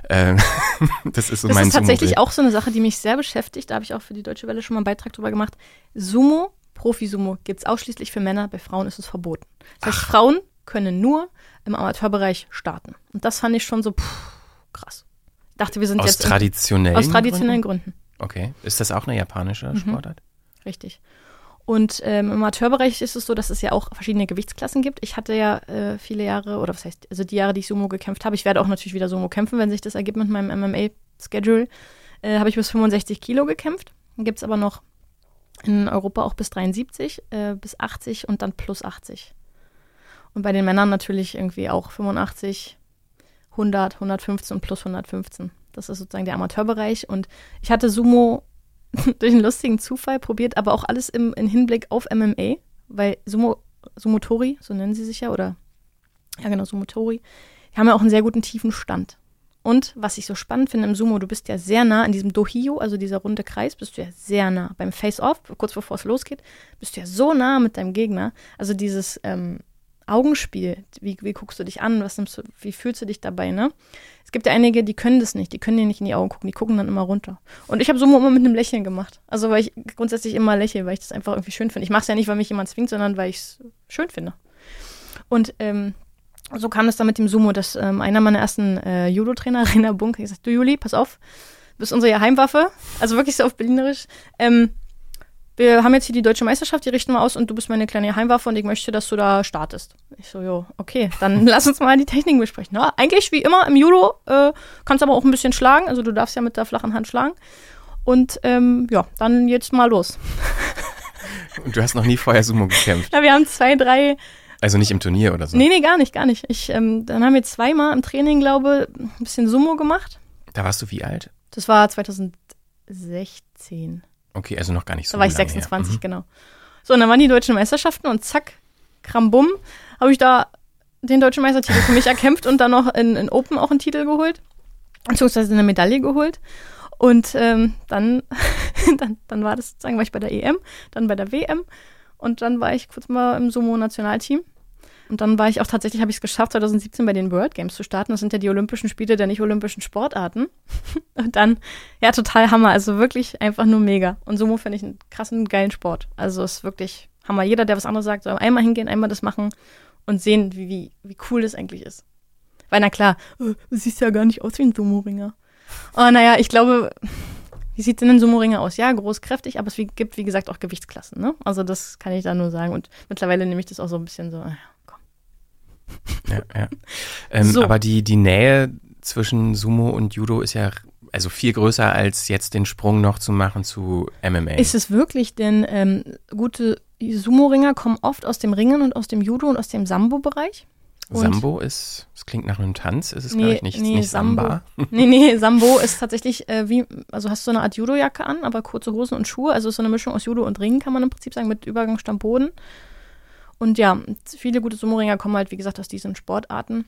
Ähm, das ist so das mein Das ist tatsächlich auch so eine Sache, die mich sehr beschäftigt. Da habe ich auch für die Deutsche Welle schon mal einen Beitrag drüber gemacht. Sumo, Profi-Sumo, gibt es ausschließlich für Männer, bei Frauen ist es verboten. Das heißt, Ach. Frauen können nur im Amateurbereich starten. Und das fand ich schon so pff, krass. Ich dachte, wir sind aus jetzt. Traditionellen aus traditionellen Gründen? Gründen. Okay. Ist das auch eine japanische mhm. Sportart? Richtig. Und ähm, im Amateurbereich ist es so, dass es ja auch verschiedene Gewichtsklassen gibt. Ich hatte ja äh, viele Jahre, oder was heißt, also die Jahre, die ich Sumo gekämpft habe, ich werde auch natürlich wieder Sumo kämpfen, wenn sich das ergibt mit meinem MMA-Schedule, äh, habe ich bis 65 Kilo gekämpft. Dann gibt es aber noch In Europa auch bis 73, äh, bis 80 und dann plus 80. Und bei den Männern natürlich irgendwie auch 85, 100, 115 und plus 115. Das ist sozusagen der Amateurbereich. Und ich hatte Sumo durch einen lustigen Zufall probiert, aber auch alles im, im Hinblick auf MMA, weil Sumo, Sumotori, so nennen sie sich ja, oder ja genau, Sumotori, die haben ja auch einen sehr guten tiefen Stand. Und was ich so spannend finde im Sumo, du bist ja sehr nah in diesem Dohio, also dieser runde Kreis, bist du ja sehr nah. Beim Face-Off, kurz bevor es losgeht, bist du ja so nah mit deinem Gegner. Also dieses ähm, Augenspiel, wie, wie guckst du dich an, was nimmst du, wie fühlst du dich dabei, ne? Es gibt ja einige, die können das nicht, die können dir nicht in die Augen gucken, die gucken dann immer runter. Und ich habe Sumo immer mit einem Lächeln gemacht. Also weil ich grundsätzlich immer lächle, weil ich das einfach irgendwie schön finde. Ich mache es ja nicht, weil mich jemand zwingt, sondern weil ich es schön finde. Und ähm, so kam es dann mit dem Sumo, dass ähm, einer meiner ersten äh, Judo-Trainer, Rainer Bunk, gesagt, du Juli, pass auf, bist unsere Heimwaffe, also wirklich so auf Berlinerisch. Ähm, wir haben jetzt hier die deutsche Meisterschaft, die richten wir aus und du bist meine kleine Heimwaffe und ich möchte, dass du da startest. Ich so, jo, okay, dann lass uns mal die Techniken besprechen. Ja, eigentlich wie immer im Judo, äh, kannst aber auch ein bisschen schlagen, also du darfst ja mit der flachen Hand schlagen. Und ähm, ja, dann jetzt mal los. Und du hast noch nie vorher Sumo gekämpft? Ja, wir haben zwei, drei. Also nicht im Turnier oder so? Nee, nee, gar nicht, gar nicht. Ich, ähm, dann haben wir zweimal im Training, glaube ich, ein bisschen Sumo gemacht. Da warst du wie alt? Das war 2016. Okay, also noch gar nicht so Da war ich 26, mhm. genau. So, und dann waren die deutschen Meisterschaften und zack, krambum, habe ich da den deutschen Meistertitel für mich erkämpft und dann noch in, in Open auch einen Titel geholt, beziehungsweise eine Medaille geholt. Und ähm, dann, dann, dann war das sozusagen, war ich bei der EM, dann bei der WM und dann war ich kurz mal im Sumo-Nationalteam. Und dann war ich auch tatsächlich, habe ich es geschafft, 2017 bei den World Games zu starten. Das sind ja die Olympischen Spiele der nicht-olympischen Sportarten. Und dann, ja, total Hammer. Also wirklich einfach nur mega. Und Sumo finde ich einen krassen, geilen Sport. Also ist wirklich Hammer. Jeder, der was anderes sagt, soll einmal hingehen, einmal das machen und sehen, wie, wie, wie cool das eigentlich ist. Weil, na klar, oh, du siehst ja gar nicht aus wie ein Sumo-Ringer. Oh, naja, ich glaube, wie sieht denn ein Sumo-Ringer aus? Ja, groß, kräftig, aber es gibt, wie gesagt, auch Gewichtsklassen. Ne? Also das kann ich da nur sagen. Und mittlerweile nehme ich das auch so ein bisschen so, ja, ja. Ähm, so. Aber die, die Nähe zwischen Sumo und Judo ist ja also viel größer als jetzt den Sprung noch zu machen zu MMA. Ist es wirklich, denn ähm, gute Sumo-Ringer kommen oft aus dem Ringen und aus dem Judo und aus dem Sambo-Bereich? Sambo ist, es klingt nach einem Tanz, ist es nee, glaube ich nicht, nee, nicht Samba. nee, nee, Sambo ist tatsächlich äh, wie, also hast du so eine Art Judo-Jacke an, aber kurze Hosen und Schuhe, also ist so eine Mischung aus Judo und Ringen, kann man im Prinzip sagen, mit Übergangsstamm Boden. Und ja, viele gute Sumo-Ringer kommen halt, wie gesagt, aus diesen Sportarten.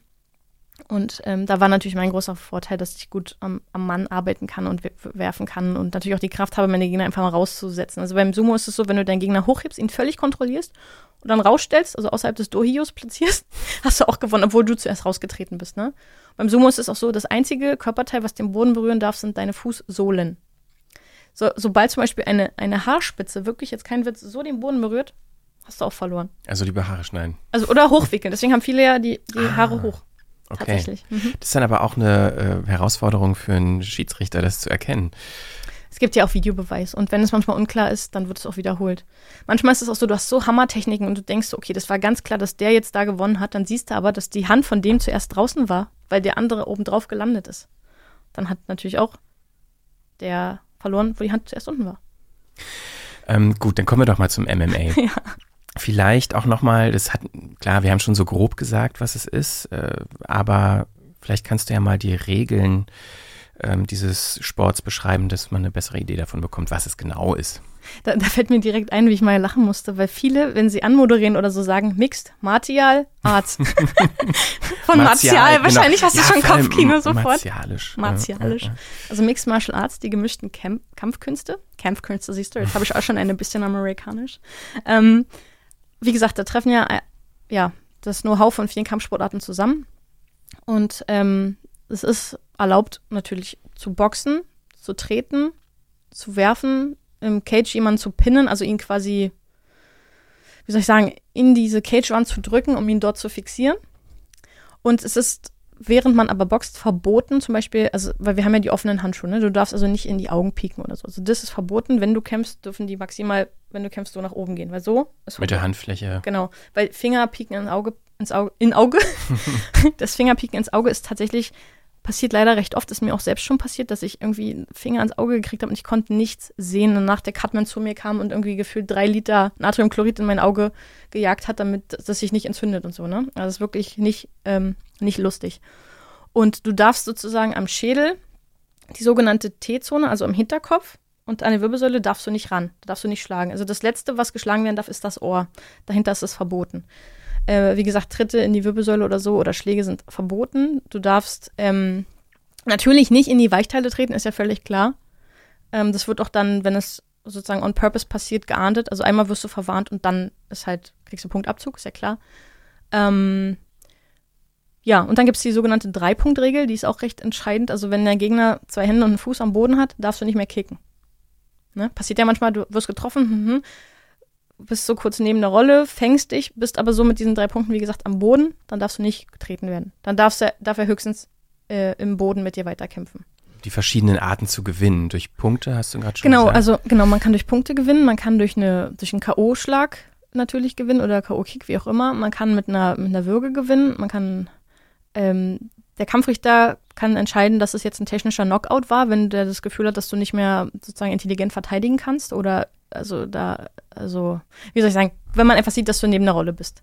Und ähm, da war natürlich mein großer Vorteil, dass ich gut am, am Mann arbeiten kann und werfen kann und natürlich auch die Kraft habe, meine Gegner einfach mal rauszusetzen. Also beim Sumo ist es so, wenn du deinen Gegner hochhebst, ihn völlig kontrollierst und dann rausstellst, also außerhalb des Dohios platzierst, hast du auch gewonnen, obwohl du zuerst rausgetreten bist. Ne? Beim Sumo ist es auch so, das einzige Körperteil, was den Boden berühren darf, sind deine Fußsohlen. So, sobald zum Beispiel eine, eine Haarspitze wirklich jetzt kein Witz so den Boden berührt, hast du auch verloren. Also die Haare schneiden. Also oder hochwickeln. Deswegen haben viele ja die, die ah, Haare hoch. Okay. Tatsächlich. Mhm. Das ist dann aber auch eine äh, Herausforderung für einen Schiedsrichter, das zu erkennen. Es gibt ja auch Videobeweis und wenn es manchmal unklar ist, dann wird es auch wiederholt. Manchmal ist es auch so, du hast so Hammertechniken und du denkst, okay, das war ganz klar, dass der jetzt da gewonnen hat. Dann siehst du aber, dass die Hand von dem zuerst draußen war, weil der andere oben drauf gelandet ist. Dann hat natürlich auch der verloren, wo die Hand zuerst unten war. Ähm, gut, dann kommen wir doch mal zum MMA. ja. Vielleicht auch nochmal, das hat, klar, wir haben schon so grob gesagt, was es ist, äh, aber vielleicht kannst du ja mal die Regeln ähm, dieses Sports beschreiben, dass man eine bessere Idee davon bekommt, was es genau ist. Da, da, fällt mir direkt ein, wie ich mal lachen musste, weil viele, wenn sie anmoderieren oder so sagen, Mixed, Martial, Arzt. Von Martial, Martial wahrscheinlich genau. hast du ja, schon Kopfkino sofort. Martialisch. Martialisch. Ja, ja, also Mixed Martial Arts, die gemischten Camp Kampfkünste. Kampfkünste siehst du, jetzt habe ich auch schon ein bisschen amerikanisch. Ähm, wie gesagt, da treffen ja, ja das Know-how von vielen Kampfsportarten zusammen. Und ähm, es ist erlaubt, natürlich zu boxen, zu treten, zu werfen, im Cage jemanden zu pinnen, also ihn quasi, wie soll ich sagen, in diese Cage-Wand zu drücken, um ihn dort zu fixieren. Und es ist, während man aber boxt, verboten, zum Beispiel, also, weil wir haben ja die offenen Handschuhe, ne? Du darfst also nicht in die Augen pieken oder so. Also das ist verboten. Wenn du kämpfst, dürfen die maximal, wenn du kämpfst, so nach oben gehen. Weil so ist Mit der Handfläche. Genau. Weil Fingerpieken ins Auge, ins Auge, in Auge. das Fingerpieken ins Auge ist tatsächlich passiert leider recht oft, ist mir auch selbst schon passiert, dass ich irgendwie einen Finger ans Auge gekriegt habe und ich konnte nichts sehen. Und nach der Cutman zu mir kam und irgendwie gefühlt drei Liter Natriumchlorid in mein Auge gejagt hat, damit das sich nicht entzündet und so. Ne? Also das ist wirklich nicht, ähm, nicht lustig. Und du darfst sozusagen am Schädel die sogenannte T-Zone, also am Hinterkopf, und an die Wirbelsäule darfst du nicht ran, da darfst du nicht schlagen. Also das Letzte, was geschlagen werden darf, ist das Ohr. Dahinter ist es verboten. Äh, wie gesagt, Tritte in die Wirbelsäule oder so oder Schläge sind verboten. Du darfst ähm, natürlich nicht in die Weichteile treten, ist ja völlig klar. Ähm, das wird auch dann, wenn es sozusagen on purpose passiert, geahndet. Also einmal wirst du verwarnt und dann ist halt, kriegst du Punktabzug, ist ja klar. Ähm, ja, und dann gibt es die sogenannte Drei-Punkt-Regel, die ist auch recht entscheidend. Also wenn der Gegner zwei Hände und einen Fuß am Boden hat, darfst du nicht mehr kicken. Ne? Passiert ja manchmal, du wirst getroffen, hm, hm, bist so kurz neben der Rolle, fängst dich, bist aber so mit diesen drei Punkten, wie gesagt, am Boden, dann darfst du nicht getreten werden. Dann darfst du, darf er höchstens äh, im Boden mit dir weiterkämpfen. Die verschiedenen Arten zu gewinnen. Durch Punkte hast du gerade schon genau, gesagt. Genau, also genau, man kann durch Punkte gewinnen, man kann durch, eine, durch einen K.O.-Schlag natürlich gewinnen oder K.O.-Kick, wie auch immer. Man kann mit einer, mit einer Würge gewinnen, man kann ähm, der Kampfrichter kann entscheiden, dass es jetzt ein technischer Knockout war, wenn der das Gefühl hat, dass du nicht mehr sozusagen intelligent verteidigen kannst oder also da, also, wie soll ich sagen, wenn man einfach sieht, dass du neben der Rolle bist.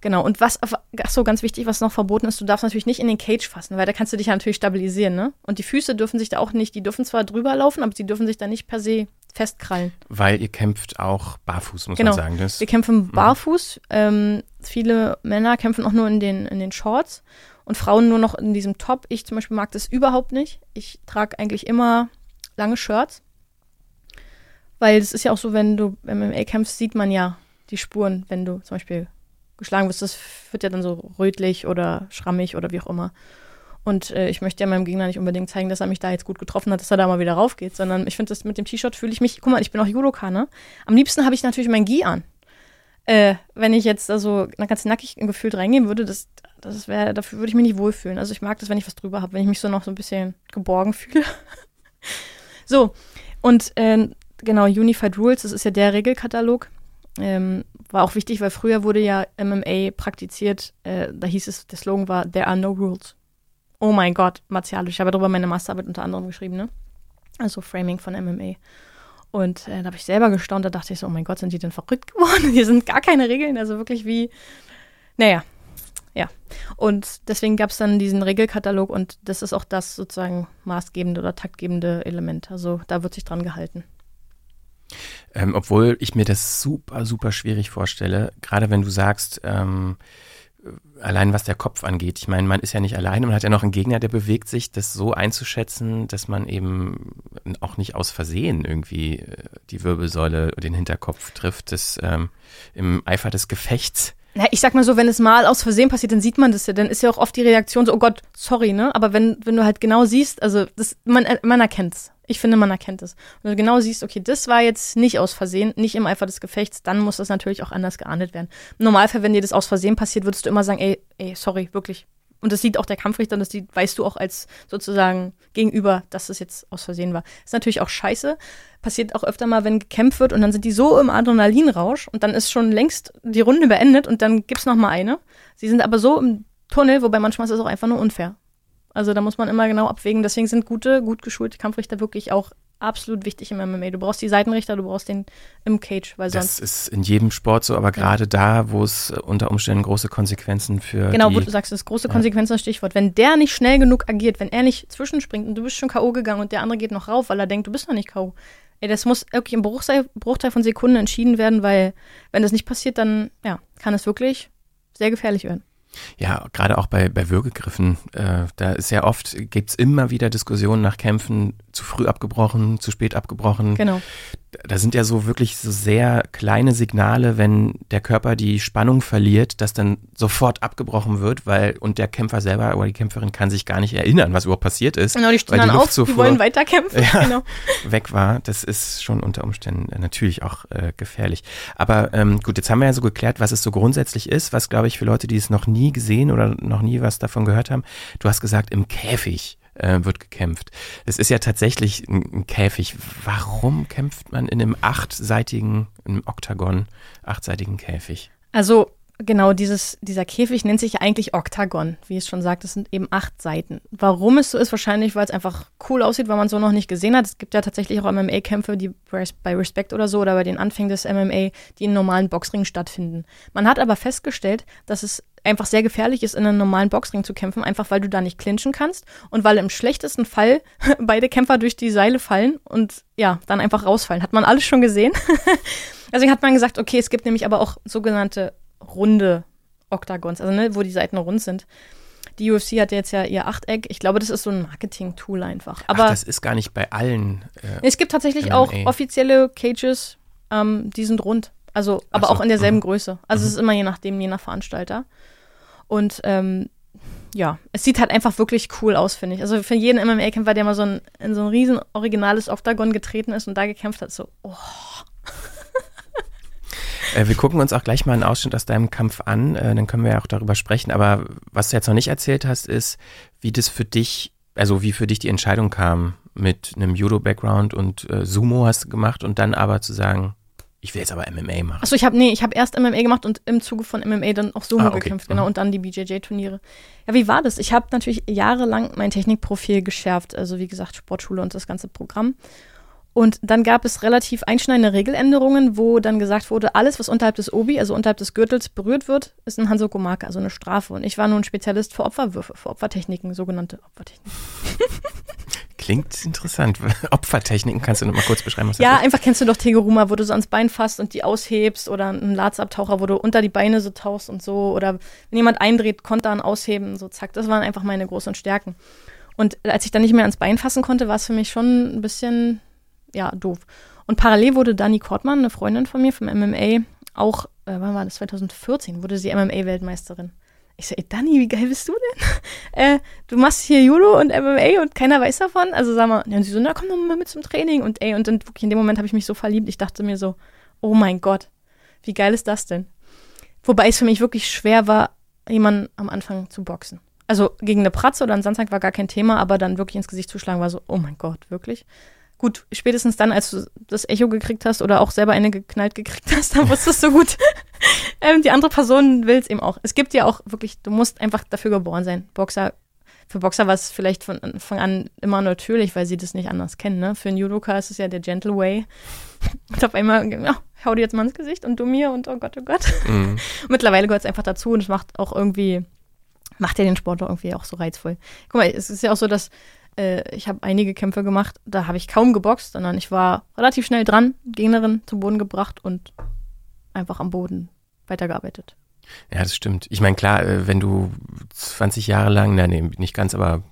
Genau. Und was, ach so, ganz wichtig, was noch verboten ist, du darfst natürlich nicht in den Cage fassen, weil da kannst du dich ja natürlich stabilisieren, ne? Und die Füße dürfen sich da auch nicht, die dürfen zwar drüber laufen, aber sie dürfen sich da nicht per se festkrallen. Weil ihr kämpft auch barfuß, muss genau. man sagen. Das Wir kämpfen mhm. barfuß. Ähm, viele Männer kämpfen auch nur in den, in den Shorts und Frauen nur noch in diesem Top. Ich zum Beispiel mag das überhaupt nicht. Ich trage eigentlich immer lange Shirts. Weil es ist ja auch so, wenn du MMA kämpfst, sieht man ja die Spuren, wenn du zum Beispiel geschlagen wirst. Das wird ja dann so rötlich oder schrammig oder wie auch immer. Und äh, ich möchte ja meinem Gegner nicht unbedingt zeigen, dass er mich da jetzt gut getroffen hat, dass er da mal wieder raufgeht, sondern ich finde, das mit dem T-Shirt fühle ich mich, guck mal, ich bin auch Judoka, ne? Am liebsten habe ich natürlich mein Gi an. Äh, wenn ich jetzt also ganz nackig gefühlt reingehen würde, das, das wäre, dafür würde ich mich nicht wohlfühlen. Also ich mag das, wenn ich was drüber habe, wenn ich mich so noch so ein bisschen geborgen fühle. so, und äh, genau, Unified Rules, das ist ja der Regelkatalog. Ähm, war auch wichtig, weil früher wurde ja MMA praktiziert, äh, da hieß es, der Slogan war, there are no rules. Oh mein Gott, martialisch. Ich habe darüber meine Masterarbeit unter anderem geschrieben, ne? Also Framing von MMA. Und äh, da habe ich selber gestaunt, da dachte ich so, oh mein Gott, sind die denn verrückt geworden? Hier sind gar keine Regeln, also wirklich wie, naja, ja. Und deswegen gab es dann diesen Regelkatalog und das ist auch das sozusagen maßgebende oder taktgebende Element. Also da wird sich dran gehalten. Ähm, obwohl ich mir das super, super schwierig vorstelle, gerade wenn du sagst, ähm, allein was der Kopf angeht. Ich meine, man ist ja nicht allein und hat ja noch einen Gegner, der bewegt sich, das so einzuschätzen, dass man eben auch nicht aus Versehen irgendwie äh, die Wirbelsäule oder den Hinterkopf trifft, das ähm, im Eifer des Gefechts na, ich sag mal so, wenn es mal aus Versehen passiert, dann sieht man das ja. Dann ist ja auch oft die Reaktion so, oh Gott, sorry, ne? Aber wenn, wenn du halt genau siehst, also das, man, man erkennt es. Ich finde, man erkennt es. Wenn du genau siehst, okay, das war jetzt nicht aus Versehen, nicht im Eifer des Gefechts, dann muss das natürlich auch anders geahndet werden. Im Normalfall, wenn dir das aus Versehen passiert, würdest du immer sagen, ey, ey, sorry, wirklich, und das sieht auch der Kampfrichter und das sieht, weißt du auch als sozusagen Gegenüber, dass das jetzt aus Versehen war. Ist natürlich auch scheiße. Passiert auch öfter mal, wenn gekämpft wird und dann sind die so im Adrenalinrausch und dann ist schon längst die Runde beendet und dann gibt's noch mal eine. Sie sind aber so im Tunnel, wobei manchmal ist es auch einfach nur unfair. Also da muss man immer genau abwägen. Deswegen sind gute, gut geschulte Kampfrichter wirklich auch absolut wichtig im MMA. Du brauchst die Seitenrichter, du brauchst den im Cage, weil sonst. Das ist in jedem Sport so, aber gerade ja. da, wo es unter Umständen große Konsequenzen für. Genau, wo du sagst, das große Konsequenzen, das Stichwort. Wenn der nicht schnell genug agiert, wenn er nicht zwischenspringt und du bist schon K.O. gegangen und der andere geht noch rauf, weil er denkt, du bist noch nicht K.O. Ey, das muss wirklich im Bruchteil, Bruchteil von Sekunden entschieden werden, weil wenn das nicht passiert, dann ja, kann es wirklich sehr gefährlich werden. Ja, gerade auch bei, bei Würgegriffen. Äh, da ist ja oft, gibt es immer wieder Diskussionen nach Kämpfen, zu früh abgebrochen, zu spät abgebrochen. Genau da sind ja so wirklich so sehr kleine Signale, wenn der Körper die Spannung verliert, dass dann sofort abgebrochen wird, weil und der Kämpfer selber oder die Kämpferin kann sich gar nicht erinnern, was überhaupt passiert ist. Genau, die stehen dann auf, die wollen weiterkämpfen. Ja, genau. weg war. Das ist schon unter Umständen natürlich auch äh, gefährlich. Aber ähm, gut, jetzt haben wir ja so geklärt, was es so grundsätzlich ist, was glaube ich für Leute, die es noch nie gesehen oder noch nie was davon gehört haben. Du hast gesagt, im Käfig äh, wird gekämpft. Es ist ja tatsächlich ein, ein, Käfig. Warum kämpft man in einem achtseitigen, einem Oktagon, achtseitigen Käfig? Also Genau, dieses, dieser Käfig nennt sich ja eigentlich Oktagon. Wie es schon sagt, es sind eben acht Seiten. Warum es so ist, wahrscheinlich, weil es einfach cool aussieht, weil man es so noch nicht gesehen hat. Es gibt ja tatsächlich auch MMA-Kämpfe, die bei Respect oder so oder bei den Anfängen des MMA, die in normalen Boxringen stattfinden. Man hat aber festgestellt, dass es einfach sehr gefährlich ist, in einem normalen Boxring zu kämpfen, einfach weil du da nicht clinchen kannst und weil im schlechtesten Fall beide Kämpfer durch die Seile fallen und ja, dann einfach rausfallen. Hat man alles schon gesehen. Deswegen hat man gesagt, okay, es gibt nämlich aber auch sogenannte runde Oktagons, also ne, wo die Seiten rund sind. Die UFC hat jetzt ja ihr Achteck. Ich glaube, das ist so ein Marketing-Tool einfach. Aber Ach, das ist gar nicht bei allen. Äh, es gibt tatsächlich MMA. auch offizielle Cages, ähm, die sind rund. Also, aber so, auch in derselben mh. Größe. Also es ist immer je nachdem, je nach Veranstalter. Und ähm, ja, es sieht halt einfach wirklich cool aus, finde ich. Also für jeden MMA-Kämpfer, der mal so ein, in so ein riesen originales Octagon getreten ist und da gekämpft hat, so, oh. Äh, wir gucken uns auch gleich mal einen Ausschnitt aus deinem Kampf an, äh, dann können wir ja auch darüber sprechen. Aber was du jetzt noch nicht erzählt hast, ist, wie das für dich, also wie für dich die Entscheidung kam mit einem Judo-Background und äh, Sumo hast du gemacht und dann aber zu sagen, ich will jetzt aber MMA machen. Achso, ich habe nee, ich habe erst MMA gemacht und im Zuge von MMA dann auch Sumo ah, okay. gekämpft, genau, mhm. und dann die BJJ-Turniere. Ja, wie war das? Ich habe natürlich jahrelang mein Technikprofil geschärft, also wie gesagt, Sportschule und das ganze Programm. Und dann gab es relativ einschneidende Regeländerungen, wo dann gesagt wurde, alles, was unterhalb des Obi, also unterhalb des Gürtels berührt wird, ist ein Hansoko-Marke, also eine Strafe. Und ich war nun Spezialist für Opferwürfe, für Opfertechniken, sogenannte Opfertechniken. Klingt interessant. Opfertechniken kannst du noch mal kurz beschreiben? Was ja, einfach kennst du doch Teguruma, wo du so ans Bein fasst und die aushebst oder einen Latzabtaucher, wo du unter die Beine so tauchst und so. Oder wenn jemand eindreht, Kontern ausheben, so zack. Das waren einfach meine großen Stärken. Und als ich dann nicht mehr ans Bein fassen konnte, war es für mich schon ein bisschen ja, doof. Und parallel wurde Dani Kortmann, eine Freundin von mir vom MMA, auch, äh, wann war das, 2014, wurde sie MMA-Weltmeisterin. Ich so, ey, Dani, wie geil bist du denn? äh, du machst hier Judo und MMA und keiner weiß davon. Also sag mal, und sie so, na komm doch mal mit zum Training. Und ey, und dann wirklich in dem Moment habe ich mich so verliebt. Ich dachte mir so, oh mein Gott, wie geil ist das denn? Wobei es für mich wirklich schwer war, jemanden am Anfang zu boxen. Also gegen eine Pratze oder einen Sandsack war gar kein Thema, aber dann wirklich ins Gesicht zu schlagen war so, oh mein Gott, wirklich? Gut, spätestens dann, als du das Echo gekriegt hast oder auch selber eine geknallt gekriegt hast, dann wusstest du gut, ähm, die andere Person will es eben auch. Es gibt ja auch wirklich, du musst einfach dafür geboren sein. Boxer, für Boxer war es vielleicht von Anfang an immer natürlich, weil sie das nicht anders kennen. Ne? Für einen Judoka ist es ja der Gentle Way. Und auf einmal, ja, hau dir jetzt mal ins Gesicht und du mir und oh Gott, oh Gott. Mhm. Mittlerweile gehört es einfach dazu und es macht auch irgendwie, macht ja den Sport auch irgendwie auch so reizvoll. Guck mal, es ist ja auch so, dass äh, ich habe einige Kämpfe gemacht, da habe ich kaum geboxt, sondern ich war relativ schnell dran, Gegnerin zu Boden gebracht und einfach am Boden weitergearbeitet. Ja, das stimmt. Ich meine, klar, äh, wenn du 20 Jahre lang, nein, nee, nicht ganz, aber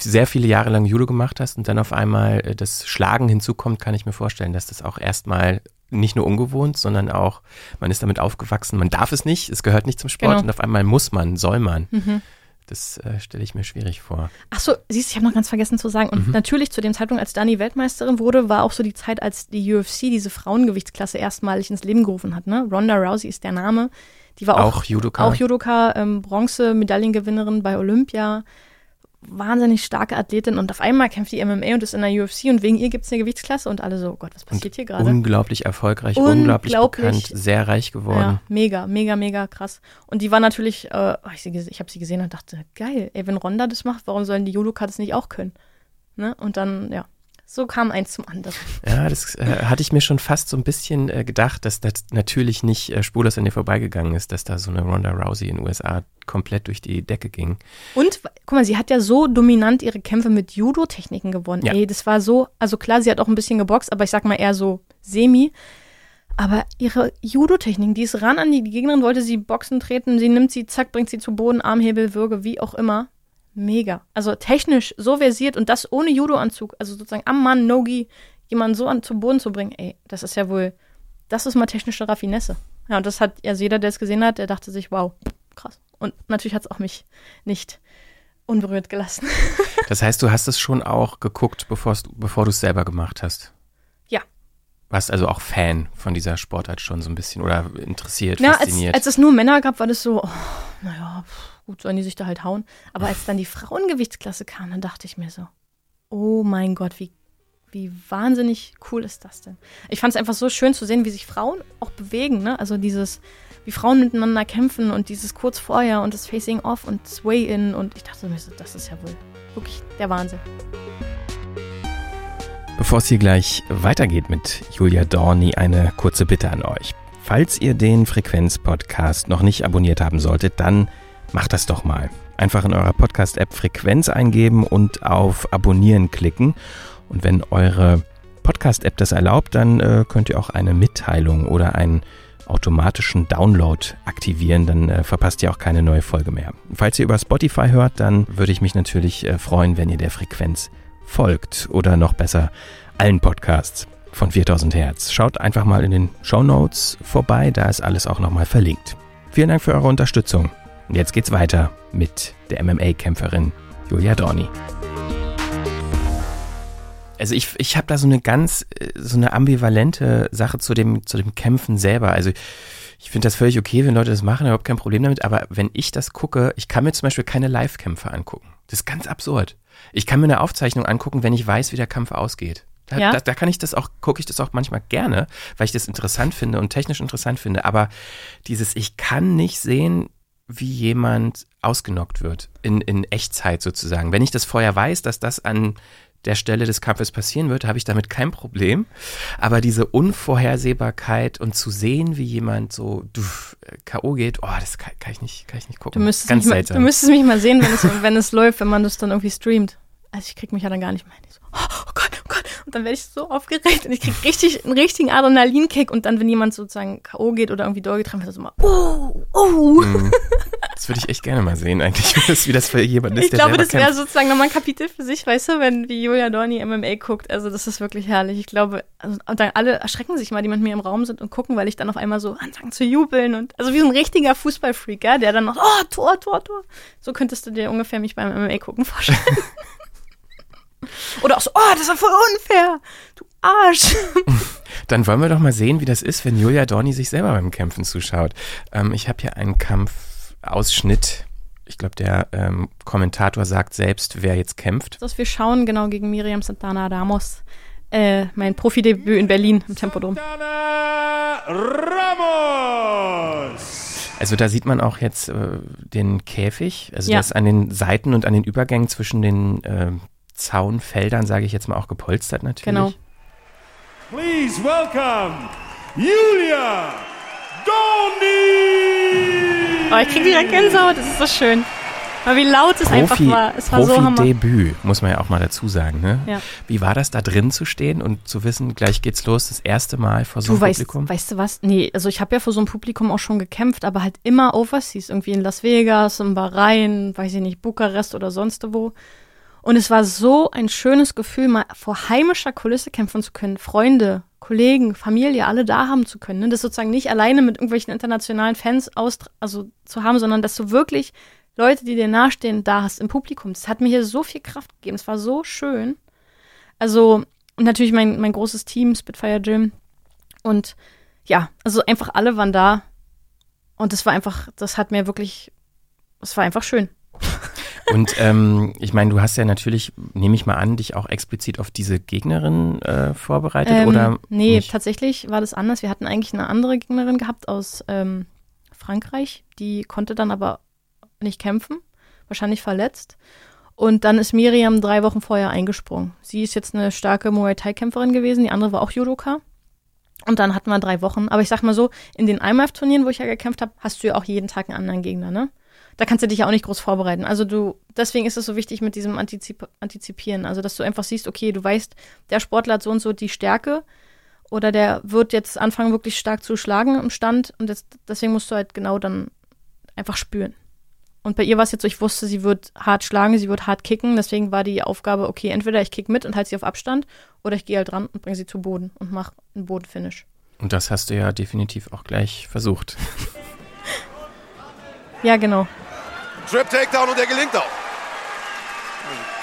sehr viele Jahre lang Judo gemacht hast und dann auf einmal äh, das Schlagen hinzukommt, kann ich mir vorstellen, dass das auch erstmal nicht nur ungewohnt, sondern auch, man ist damit aufgewachsen, man darf es nicht, es gehört nicht zum Sport genau. und auf einmal muss man, soll man. Mhm. Das äh, stelle ich mir schwierig vor. Ach so, siehst du, ich habe noch ganz vergessen zu sagen. Und mhm. natürlich zu dem Zeitpunkt, als Dani Weltmeisterin wurde, war auch so die Zeit, als die UFC diese Frauengewichtsklasse erstmalig ins Leben gerufen hat. Ne? Ronda Rousey ist der Name. Die war auch, auch Judoka. Auch Judoka, ähm, Bronze-Medaillengewinnerin bei Olympia wahnsinnig starke Athletin und auf einmal kämpft die MMA und ist in der UFC und wegen ihr gibt es eine Gewichtsklasse und alle so, oh Gott, was passiert und hier gerade? Unglaublich erfolgreich, unglaublich, unglaublich, bekannt, sehr reich geworden. Ja, mega, mega, mega krass. Und die war natürlich, äh, oh, ich, ich habe sie gesehen und dachte, geil, ey, wenn Ronda das macht, warum sollen die Judoka das nicht auch können? Ne? Und dann, ja, so kam eins zum anderen. Ja, das äh, hatte ich mir schon fast so ein bisschen äh, gedacht, dass das natürlich nicht äh, spurlos an dir vorbeigegangen ist, dass da so eine Ronda Rousey in den USA komplett durch die Decke ging. Und guck mal, sie hat ja so dominant ihre Kämpfe mit Judo-Techniken gewonnen. Ja. Ey, das war so, also klar, sie hat auch ein bisschen geboxt, aber ich sag mal eher so semi. Aber ihre Judo-Techniken, die ist ran an die Gegnerin, wollte sie boxen treten, sie nimmt sie, zack, bringt sie zu Boden, Armhebel, Würge, wie auch immer mega. Also technisch so versiert und das ohne Judo-Anzug, also sozusagen am Mann, Nogi, jemanden so an, zum Boden zu bringen, ey, das ist ja wohl, das ist mal technische Raffinesse. Ja, und das hat ja jeder, der es gesehen hat, der dachte sich, wow, krass. Und natürlich hat es auch mich nicht unberührt gelassen. das heißt, du hast es schon auch geguckt, bevor du es selber gemacht hast? Ja. Warst also auch Fan von dieser Sportart schon so ein bisschen oder interessiert, ja, fasziniert? Als, als es nur Männer gab, war das so, oh, naja, pff gut, sollen die sich da halt hauen. Aber als dann die Frauengewichtsklasse kam, dann dachte ich mir so, oh mein Gott, wie wie wahnsinnig cool ist das denn? Ich fand es einfach so schön zu sehen, wie sich Frauen auch bewegen, ne? Also dieses, wie Frauen miteinander kämpfen und dieses kurz vorher und das Facing Off und Sway In und ich dachte mir so, das ist ja wohl wirklich der Wahnsinn. Bevor es hier gleich weitergeht mit Julia Dorni, eine kurze Bitte an euch. Falls ihr den Frequenz-Podcast noch nicht abonniert haben solltet, dann macht das doch mal. Einfach in eurer Podcast-App Frequenz eingeben und auf Abonnieren klicken. Und wenn eure Podcast-App das erlaubt, dann äh, könnt ihr auch eine Mitteilung oder einen automatischen Download aktivieren, dann äh, verpasst ihr auch keine neue Folge mehr. Falls ihr über Spotify hört, dann würde ich mich natürlich äh, freuen, wenn ihr der Frequenz folgt oder noch besser allen Podcasts von 4000 Hertz. Schaut einfach mal in den Show Notes vorbei, da ist alles auch nochmal verlinkt. Vielen Dank für eure Unterstützung. Und jetzt geht's weiter mit der MMA-Kämpferin Julia Dorni. Also ich, ich habe da so eine ganz, äh, so eine ambivalente Sache zu dem, zu dem Kämpfen selber. Also ich finde das völlig okay, wenn Leute das machen, überhaupt kein Problem damit. Aber wenn ich das gucke, ich kann mir zum Beispiel keine Live-Kämpfe angucken. Das ist ganz absurd. Ich kann mir eine Aufzeichnung angucken, wenn ich weiß, wie der Kampf ausgeht. Da, Ja? da, da kann ich das auch, gucke ich das auch manchmal gerne, weil ich das interessant finde und technisch interessant finde. Aber dieses, ich kann nicht sehen, wie jemand ausgenockt wird in, in Echtzeit sozusagen. Wenn ich das vorher weiß, dass das an der Stelle des Kampfes passieren wird, habe ich damit kein Problem. Aber diese Unvorhersehbarkeit und zu sehen, wie jemand so duff, K.O. geht, oh, das kann, kann ich nicht, kann ich nicht Du gucken. müsstest, Ganz mich mal, du müsstest mich mal sehen, wenn es, wenn es läuft, wenn man das dann irgendwie streamt. Also ich krieg mich ja dann gar nicht mehr. so, oh oh Gott. Und dann werde ich so aufgeregt und ich krieg richtig, einen richtigen Adrenalinkick und dann, wenn jemand sozusagen K.O. geht oder irgendwie durchgetragen wird, so mal, oh, oh. Mhm. Das würde ich echt gerne mal sehen, eigentlich, wie das, für jemanden ist, Ich glaube, das wäre sozusagen nochmal ein Kapitel für sich, weißt du, wenn wie Julia Dorni MMA guckt. Also das ist wirklich herrlich. Ich glaube, also, und dann alle erschrecken sich mal, die mit mir im Raum sind und gucken, weil ich dann auf einmal so anfange zu jubeln und also wie so ein richtiger Fußballfreak, ja, der dann noch, oh, Tor, Tor, Tor. So könntest du dir ungefähr mich beim MMA gucken vorstellen. Oder auch so, oh, das war voll unfair. Du Arsch. Dann wollen wir doch mal sehen, wie das ist, wenn Julia Dorni sich selber beim Kämpfen zuschaut. Ähm, ich habe hier einen Kampfausschnitt. Ich glaube, der ähm, Kommentator sagt selbst, wer jetzt kämpft. Das wir schauen genau gegen Miriam Santana Ramos. Äh, mein Profidebüt in Berlin im Tempodrom. Santana Ramos. Also da sieht man auch jetzt äh, den Käfig, also Ja. das an den Seiten und an den Übergängen zwischen den äh, Zaunfeldern, sage ich jetzt mal, auch gepolstert natürlich. Genau. Please welcome Julia Dorni. Oh, ich krieg direkt Gänsehaut, das ist so schön. Weil wie laut es einfach Profi, war. Es war so hammer. Profi-Debüt, muss man ja auch mal dazu sagen. Ne? Ja. Wie war das, da drin zu stehen und zu wissen, gleich geht's los, das erste Mal vor so Du einem weißt, Publikum? weißt du was? Nee, also ich habe ja vor so einem Publikum auch schon gekämpft, aber halt immer overseas, irgendwie in Las Vegas, in Bahrain, weiß ich nicht, Bukarest oder sonst wo. Und es war so ein schönes Gefühl, mal vor heimischer Kulisse kämpfen zu können, Freunde, Kollegen, Familie, alle da haben zu können. Ne? Das sozusagen nicht alleine mit irgendwelchen internationalen Fans aus, also zu haben, sondern dass du wirklich Leute, die dir nahestehen, da hast im Publikum. Das hat mir hier so viel Kraft gegeben. Es war so schön. Also, und natürlich mein, mein großes Team, Spitfire Gym. Und ja, also einfach alle waren da. Und das war einfach, das hat mir wirklich, das war einfach schön. Und ähm, ich meine, du hast ja natürlich, nehme ich mal an, dich auch explizit auf diese Gegnerin äh, vorbereitet Ähm, oder nee, nicht? tatsächlich war das anders. Wir hatten eigentlich eine andere Gegnerin gehabt aus ähm, Frankreich. Die konnte dann aber nicht kämpfen, wahrscheinlich verletzt. Und dann ist Miriam drei Wochen vorher eingesprungen. Sie ist jetzt eine starke Muay Thai-Kämpferin gewesen, die andere war auch Judoka. Und dann hatten wir drei Wochen. Aber ich sag mal so, in den IMAF-Turnieren, wo ich ja gekämpft habe, hast du ja auch jeden Tag einen anderen Gegner, ne? Da kannst du dich ja auch nicht groß vorbereiten. Also du, deswegen ist es so wichtig mit diesem Antizip Antizipieren. Also, dass du einfach siehst, okay, du weißt, der Sportler hat so und so die Stärke oder der wird jetzt anfangen, wirklich stark zu schlagen im Stand und das, deswegen musst du halt genau dann einfach spüren. Und bei ihr war es jetzt so, ich wusste, sie wird hart schlagen, sie wird hart kicken, deswegen war die Aufgabe, okay, entweder ich kick mit und halte sie auf Abstand oder ich gehe halt ran und bringe sie zu Boden und mache einen Bodenfinish. Und das hast du ja definitiv auch gleich versucht. Ja, genau. Trip Takedown und der gelingt auch.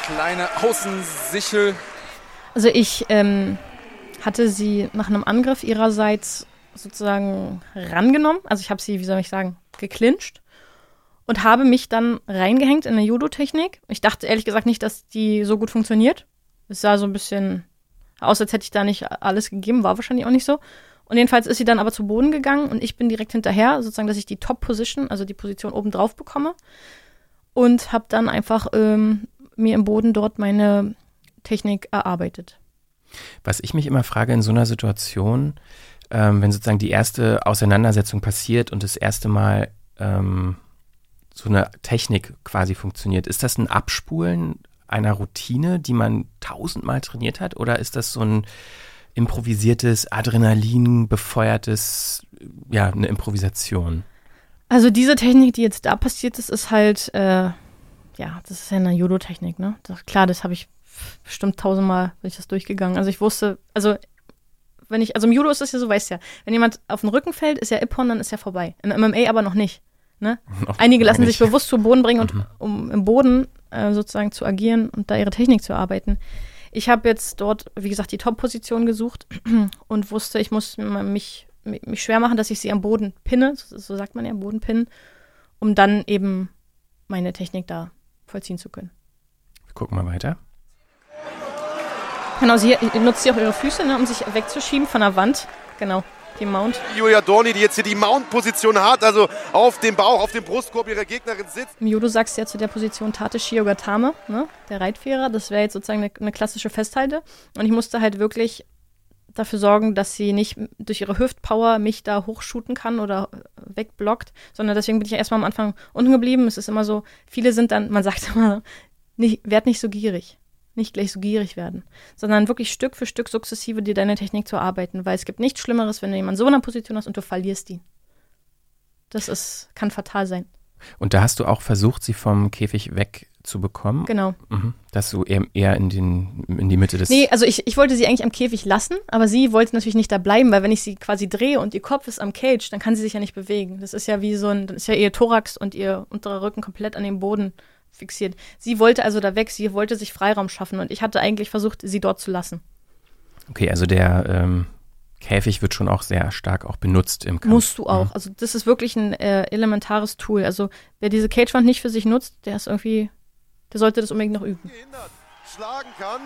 Kleine Außensichel. Also ich ähm, hatte sie nach einem Angriff ihrerseits sozusagen rangenommen. Also ich habe sie, wie soll ich sagen, geklincht und habe mich dann reingehängt in eine Judo-Technik. Ich dachte ehrlich gesagt nicht, dass die so gut funktioniert. Es sah so ein bisschen, Aus als hätte ich da nicht alles gegeben, war wahrscheinlich auch nicht so. Und jedenfalls ist sie dann aber zu Boden gegangen und ich bin direkt hinterher, sozusagen, dass ich die Top-Position, also die Position oben drauf bekomme. Und habe dann einfach ähm, mir im Boden dort meine Technik erarbeitet. Was ich mich immer frage in so einer Situation, ähm, wenn sozusagen die erste Auseinandersetzung passiert und das erste Mal ähm, so eine Technik quasi funktioniert, ist das ein Abspulen einer Routine, die man tausendmal trainiert hat, oder ist das so ein improvisiertes, Adrenalin befeuertes, ja, eine Improvisation? Also diese Technik, die jetzt da passiert ist, ist halt, äh, ja, das ist ja eine Judo-Technik, ne? Das, klar, das habe ich bestimmt tausendmal bin ich das durchgegangen. Also ich wusste, also wenn ich, also im Judo ist es ja so, weißt ja, wenn jemand auf den Rücken fällt, ist ja Ippon, dann ist ja vorbei. Im MMA aber noch nicht. Ne? Einige lassen sich bewusst zu Boden bringen, und, mhm. um im Boden äh, sozusagen zu agieren und da ihre Technik zu erarbeiten. Ich habe jetzt dort, wie gesagt, die Top-Position gesucht und wusste, ich muss mich, mich schwer machen, dass ich sie am Boden pinne, so, so sagt man ja, am Boden pinnen, um dann eben meine Technik da vollziehen zu können. Wir gucken mal weiter. Genau, sie nutzt sie auch ihre Füße, ne, um sich wegzuschieben von der Wand. Genau, die Mount. Julia Dorni, die jetzt hier die Mount-Position hat, also auf dem Bauch, auf dem Brustkorb ihrer Gegnerin sitzt. Im Judo sagst du ja zu der Position Tate Shiogatame, ne, der Reitvierer. Das wäre jetzt sozusagen eine, eine klassische Festhalte. Und ich musste halt wirklich dafür sorgen, dass sie nicht durch ihre Hüftpower mich da hochschuten kann oder wegblockt, sondern deswegen bin ich erstmal am Anfang unten geblieben. Es ist immer so, viele sind dann, man sagt immer, nicht, werd nicht so gierig nicht gleich so gierig werden, sondern wirklich Stück für Stück sukzessive dir deine Technik zu arbeiten, weil es gibt nichts Schlimmeres, wenn du jemanden so in einer Position hast und du verlierst ihn. Das ist, kann fatal sein. Und da hast du auch versucht, sie vom Käfig wegzubekommen? Genau. Mhm. Dass du eher, eher in, den, in die Mitte des. Nee, also ich, ich wollte sie eigentlich am Käfig lassen, aber sie wollte natürlich nicht da bleiben, weil wenn ich sie quasi drehe und ihr Kopf ist am Cage, dann kann sie sich ja nicht bewegen. Das ist ja wie so ein, dann ist ja ihr Thorax und ihr unterer Rücken komplett an dem Boden fixiert. Sie wollte also da weg, sie wollte sich Freiraum schaffen und ich hatte eigentlich versucht, sie dort zu lassen. Okay, also der ähm, Käfig wird schon auch sehr stark auch benutzt im Kampf. Musst du auch. Mhm. Also das ist wirklich ein äh, elementares Tool. Also wer diese Cagewand nicht für sich nutzt, der ist irgendwie, der sollte das unbedingt noch üben. Schlagen kann.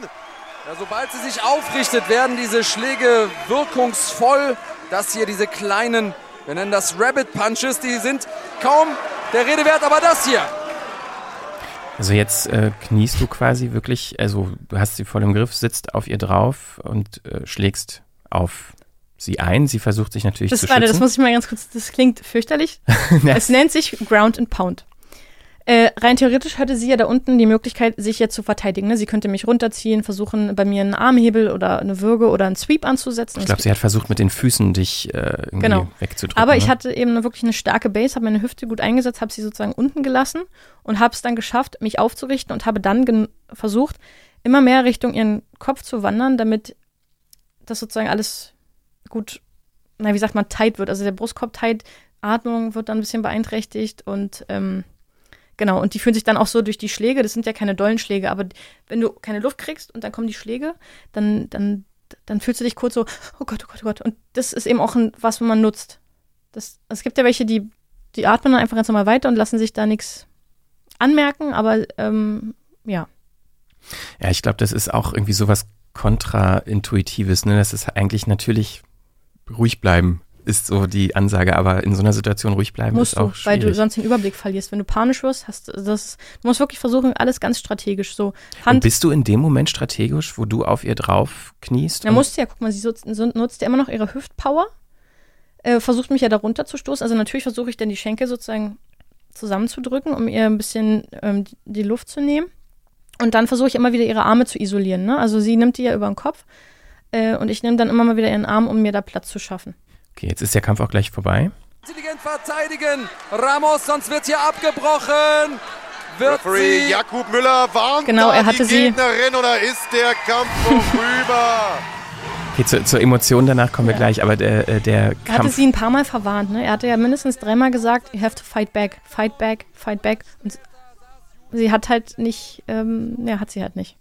Ja, sobald sie sich aufrichtet, werden diese Schläge wirkungsvoll. Das hier, diese kleinen, wir nennen das Rabbit Punches, die sind kaum der Rede wert, aber das hier, also jetzt äh, kniest du quasi wirklich, also du hast sie voll im Griff, sitzt auf ihr drauf und äh, schlägst auf sie ein. Sie versucht sich natürlich das, zu warte, schützen. Das muss ich mal ganz kurz, das klingt fürchterlich. es nennt sich Ground and Pound. Äh, rein theoretisch hatte sie ja da unten die Möglichkeit, sich jetzt zu verteidigen. Ne? Sie könnte mich runterziehen, versuchen, bei mir einen Armhebel oder eine Würge oder einen Sweep anzusetzen. Ich glaube, sie hat versucht, mit den Füßen dich äh, irgendwie genau. wegzudrücken. Aber ne? ich hatte eben wirklich eine starke Base, habe meine Hüfte gut eingesetzt, habe sie sozusagen unten gelassen und habe es dann geschafft, mich aufzurichten und habe dann versucht, immer mehr Richtung ihren Kopf zu wandern, damit das sozusagen alles gut, na, wie sagt man, tight wird. Also der Brustkorb tight, Atmung wird dann ein bisschen beeinträchtigt und ähm, Genau, und die fühlen sich dann auch so durch die Schläge, das sind ja keine dollen Schläge, aber wenn du keine Luft kriegst und dann kommen die Schläge, dann, dann, dann fühlst du dich kurz so, oh Gott, oh Gott, oh Gott. Und das ist eben auch ein, was, man nutzt. Das, es gibt ja welche, die, die atmen dann einfach ganz normal weiter und lassen sich da nichts anmerken, aber ähm, ja. Ja, ich glaube, das ist auch irgendwie sowas kontraintuitives, ne? Das ist eigentlich natürlich ruhig bleiben ist so die Ansage, aber in so einer Situation ruhig bleiben musst ist auch du, schwierig. weil du sonst den Überblick verlierst. Wenn du panisch wirst, hast das, du musst wirklich versuchen, alles ganz strategisch so. Hand und bist du in dem Moment strategisch, wo du auf ihr drauf kniest? Ja, musst du ja, guck mal, sie nutzt ja immer noch ihre Hüftpower, äh, versucht mich ja darunter zu stoßen. Also natürlich versuche ich dann die Schenkel sozusagen zusammenzudrücken, um ihr ein bisschen ähm, die Luft zu nehmen. Und dann versuche ich immer wieder ihre Arme zu isolieren. Ne? Also sie nimmt die ja über den Kopf äh, und ich nehme dann immer mal wieder ihren Arm, um mir da Platz zu schaffen. Okay, jetzt ist der Kampf auch gleich vorbei. Intelligent verteidigen. Ramos, sonst wird hier abgebrochen. Wird Referee sie Jakub Müller warnt genau, er hatte die sie Gegnerin oder ist der Kampf vorüber? Okay, zur, zur Emotion danach kommen wir ja. gleich, aber der, äh, der Kampf... Er hatte sie ein paar Mal verwarnt, ne? Er hatte ja mindestens dreimal gesagt, you have to fight back, fight back, fight back. Und sie hat halt nicht, ähm, ja, hat sie halt nicht.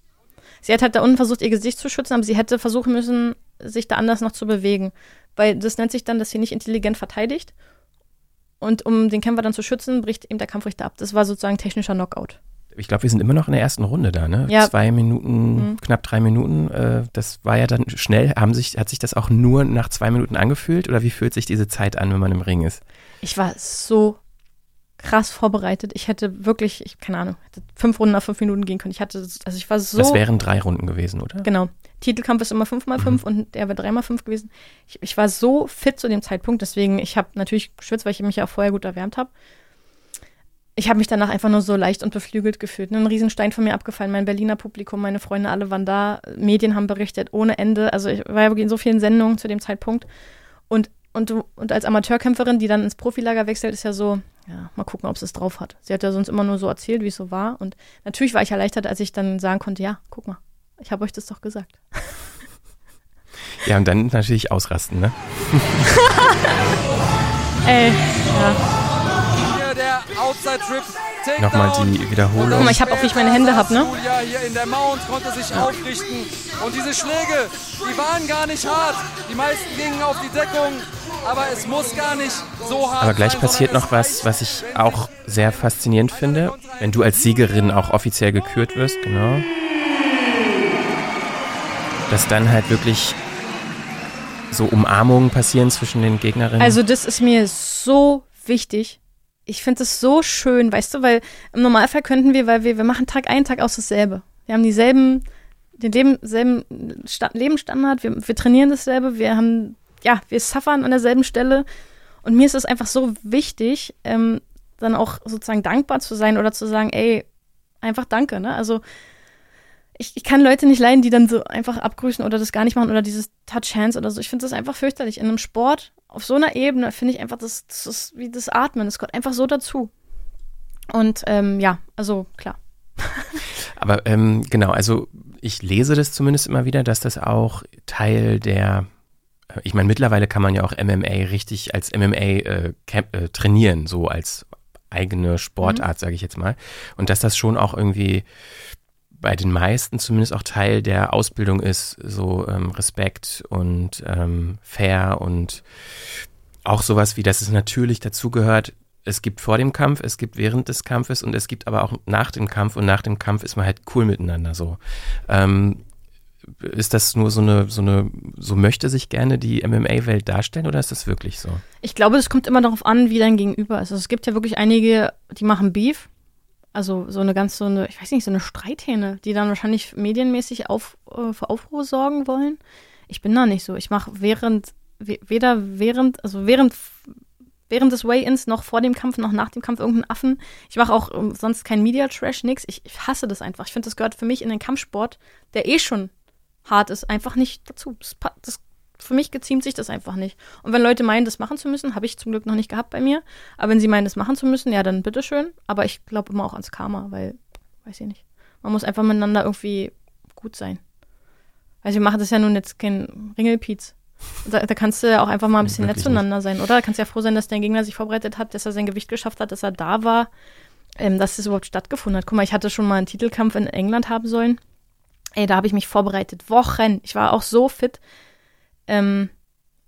Sie hat halt da unten versucht, ihr Gesicht zu schützen, aber sie hätte versuchen müssen, sich da anders noch zu bewegen. Weil das nennt sich dann, dass sie nicht intelligent verteidigt. Und um den Kämpfer dann zu schützen, bricht eben der Kampfrichter ab. Das war sozusagen technischer Knockout. Ich glaube, wir sind immer noch in der ersten Runde da, ne? Ja. Zwei Minuten, Mhm. knapp drei Minuten. Äh, das war ja dann schnell. Haben sich, hat sich das auch nur nach zwei Minuten angefühlt oder wie fühlt sich diese Zeit an, wenn man im Ring ist? Ich war so krass vorbereitet. Ich hätte wirklich, ich keine Ahnung, hätte fünf Runden auf fünf Minuten gehen können. Ich hatte, also ich war so. Das wären drei Runden gewesen, oder? Genau. Titelkampf ist immer 5 mal 5 und der wäre 3 mal 5 gewesen. Ich, ich war so fit zu dem Zeitpunkt, deswegen, ich habe natürlich geschwitzt, weil ich mich ja auch vorher gut erwärmt habe. Ich habe mich danach einfach nur so leicht und beflügelt gefühlt. Ein Riesenstein von mir abgefallen. Mein Berliner Publikum, meine Freunde, alle waren da. Medien haben berichtet ohne Ende. Also ich war ja wirklich in so vielen Sendungen zu dem Zeitpunkt. Und, und, und als Amateurkämpferin, die dann ins Profilager wechselt, ist ja so, ja, mal gucken, ob sie es drauf hat. Sie hat ja sonst immer nur so erzählt, wie es so war. Und natürlich war ich erleichtert, als ich dann sagen konnte, ja, guck mal, ich habe euch das doch gesagt. Ja, und dann natürlich ausrasten, ne? Ey, ja. Hier der Outside Trip. Takedown. Nochmal die Wiederholung. Guck mal, ich hab auch, wie ich meine Hände hab, ne? Julia hier in der Mount konnte sich aufrichten. Und diese Schläge, die waren gar nicht hart. Die meisten gingen auf die Deckung. Aber es muss gar nicht so hart Aber gleich sein, passiert noch was, was ich auch sehr faszinierend finde, wenn du als Siegerin auch offiziell gekürt wirst, genau. Dass dann halt wirklich so Umarmungen passieren zwischen den Gegnerinnen. Also das ist mir so wichtig. Ich finde es so schön, weißt du, weil im Normalfall könnten wir, weil wir, wir machen Tag ein, Tag aus dasselbe. Wir haben dieselben, den Leben, selben Sta Lebensstandard, wir, wir trainieren dasselbe, wir haben, ja, wir suffern an derselben Stelle. Und mir ist es einfach so wichtig, ähm, dann auch sozusagen dankbar zu sein oder zu sagen, ey, einfach danke, ne? Also ich, ich kann Leute nicht leiden, die dann so einfach abgrüßen oder das gar nicht machen oder dieses Touch Hands oder so. Ich finde das einfach fürchterlich. In einem Sport auf so einer Ebene finde ich einfach, das, das ist wie das Atmen. Das gehört einfach so dazu. Und ähm, ja, also klar. Aber ähm, genau, also ich lese das zumindest immer wieder, dass das auch Teil der, ich meine, mittlerweile kann man ja auch MMA richtig als MMA äh, äh, trainieren, so als eigene Sportart, sage ich jetzt mal. Und dass das schon auch irgendwie bei den meisten zumindest auch Teil der Ausbildung ist, so ähm, Respekt und ähm, fair und auch sowas wie, dass es natürlich dazugehört, es gibt vor dem Kampf, es gibt während des Kampfes und es gibt aber auch nach dem Kampf und nach dem Kampf ist man halt cool miteinander so. Ähm, ist das nur so eine, so eine, so möchte sich gerne die MMA-Welt darstellen oder ist das wirklich so? Ich glaube, es kommt immer darauf an, wie dein Gegenüber ist. Also es gibt ja wirklich einige, die machen Beef. Also so eine ganz so eine, ich weiß nicht, so eine Streithähne, die dann wahrscheinlich medienmäßig auf, äh, für Aufruhr sorgen wollen. Ich bin da nicht so. Ich mache während, we- weder während, also während, während des Weigh-Ins noch vor dem Kampf, noch nach dem Kampf irgendeinen Affen. Ich mache auch ähm, sonst kein Media-Trash, nix. Ich, ich hasse das einfach. Ich finde, das gehört für mich in den Kampfsport, der eh schon hart ist, einfach nicht dazu. Das, das, für mich geziemt sich das einfach nicht. Und wenn Leute meinen, das machen zu müssen, habe ich zum Glück noch nicht gehabt bei mir. Aber wenn sie meinen, das machen zu müssen, ja, dann bitteschön. Aber ich glaube immer auch ans Karma, weil, weiß ich nicht. Man muss einfach miteinander irgendwie gut sein. Also wir machen das ja nun jetzt kein Ringelpiez. Da, da kannst du ja auch einfach mal ein bisschen nett zueinander sein, oder? Da kannst du ja froh sein, dass dein Gegner sich vorbereitet hat, dass er sein Gewicht geschafft hat, dass er da war, ähm, dass das überhaupt stattgefunden hat. Guck mal, ich hatte schon mal einen Titelkampf in England haben sollen. Ey, da habe ich mich vorbereitet. Wochen. Ich war auch so fit. Ähm,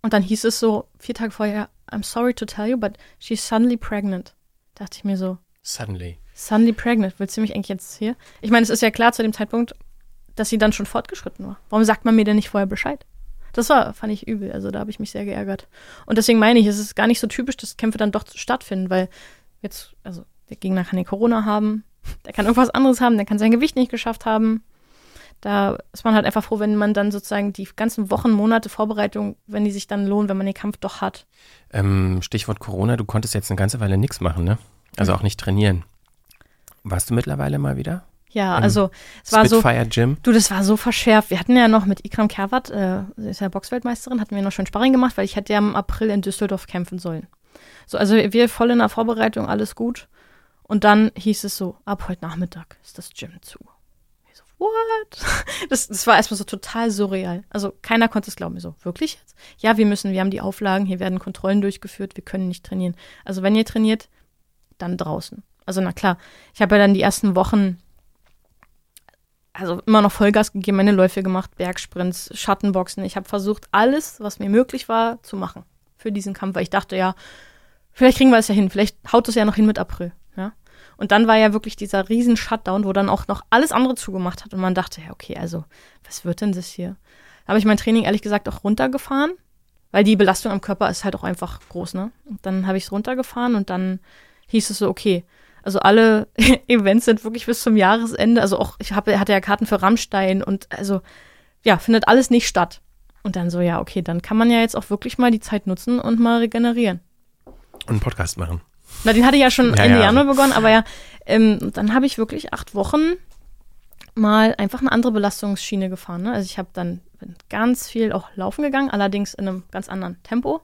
und dann hieß es so, vier Tage vorher, I'm sorry to tell you, but she's suddenly pregnant. Dachte ich mir so, Suddenly. suddenly pregnant, willst du mich eigentlich jetzt hier? Ich meine, es ist ja klar zu dem Zeitpunkt, dass sie dann schon fortgeschritten war. Warum sagt man mir denn nicht vorher Bescheid? Das war, fand ich übel. Also da habe ich mich sehr geärgert. Und deswegen meine ich, es ist gar nicht so typisch, dass Kämpfe dann doch stattfinden, weil jetzt, also der Gegner kann ja Corona haben, der kann irgendwas anderes haben, der kann sein Gewicht nicht geschafft haben. Da ist man halt einfach froh, wenn man dann sozusagen die ganzen Wochen, Monate Vorbereitung, wenn die sich dann lohnen, wenn man den Kampf doch hat. Ähm, Stichwort Corona, du konntest jetzt eine ganze Weile nichts machen, ne? Also auch nicht trainieren. Warst du mittlerweile mal wieder? Ja, Ähm, also es war so. Spitfire Gym? Du, das war so verschärft. Wir hatten ja noch mit Ikram Kervat, äh, sie ist ja Boxweltmeisterin, hatten wir noch schön Sparring gemacht, weil ich hätte ja im April in Düsseldorf kämpfen sollen. So, also wir voll in der Vorbereitung, alles gut. Und dann hieß es so, ab heute Nachmittag ist das Gym zu. What? Das, das war erstmal so total surreal. Also keiner konnte es glauben. So, wirklich jetzt? Ja, wir müssen, wir haben die Auflagen, hier werden Kontrollen durchgeführt, wir können nicht trainieren. Also wenn ihr trainiert, dann draußen. Also na klar, ich habe ja dann die ersten Wochen also immer noch Vollgas gegeben, meine Läufe gemacht, Bergsprints, Schattenboxen. Ich habe versucht, alles, was mir möglich war, zu machen für diesen Kampf, weil ich dachte, ja, vielleicht kriegen wir es ja hin, vielleicht haut es ja noch hin mit April. Und dann war ja wirklich dieser riesen Shutdown, wo dann auch noch alles andere zugemacht hat und man dachte, ja, okay, also was wird denn das hier? Da habe ich mein Training ehrlich gesagt auch runtergefahren, weil die Belastung am Körper ist halt auch einfach groß, ne? Und dann habe ich es runtergefahren und dann hieß es so, okay, also alle Events sind wirklich bis zum Jahresende, also auch, ich hab, hatte ja Karten für Rammstein und also, ja, findet alles nicht statt. Und dann so, ja, okay, dann kann man ja jetzt auch wirklich mal die Zeit nutzen und mal regenerieren. Und einen Podcast machen. Na, den hatte ich ja schon Ja, Ende ja. Januar begonnen, aber ja, ähm, dann habe ich wirklich acht Wochen mal einfach eine andere Belastungsschiene gefahren. Ne? Also ich habe dann ganz viel auch laufen gegangen, allerdings in einem ganz anderen Tempo.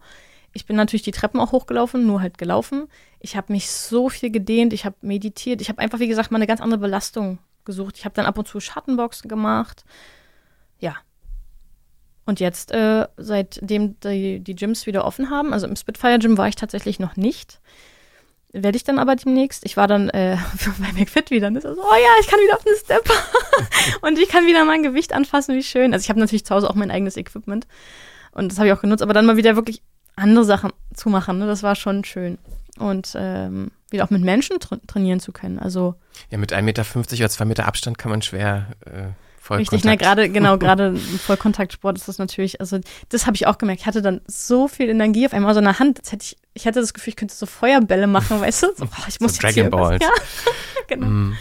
Ich bin natürlich die Treppen auch hochgelaufen, nur halt gelaufen. Ich habe mich so viel gedehnt, ich habe meditiert, ich habe einfach, wie gesagt, mal eine ganz andere Belastung gesucht. Ich habe dann ab und zu Schattenboxen gemacht. Ja. Und jetzt, äh, seitdem die, die Gyms wieder offen haben, also im Spitfire Gym war ich tatsächlich noch nicht, werde ich dann aber demnächst. Ich war dann äh, bei McFit wieder. Und ist so, oh ja, ich kann wieder auf den Stepper. und ich kann wieder mein Gewicht anfassen, wie schön. Also ich habe natürlich zu Hause auch mein eigenes Equipment. Und das habe ich auch genutzt. Aber dann mal wieder wirklich andere Sachen zu machen, ne? das war schon schön. Und ähm, wieder auch mit Menschen tra trainieren zu können. Also Ja, mit 1,50 Meter oder 2 Meter Abstand kann man schwer äh, Richtig, ne, gerade, genau, gerade im Vollkontaktsport ist das natürlich, also das habe ich auch gemerkt. Ich hatte dann so viel Energie auf einmal so in der Hand, als hätte ich, ich hatte das Gefühl, ich könnte so Feuerbälle machen, weißt du? So, oh, ich muss So jetzt hier Dragon irgendwas- Ja, genau. Mm.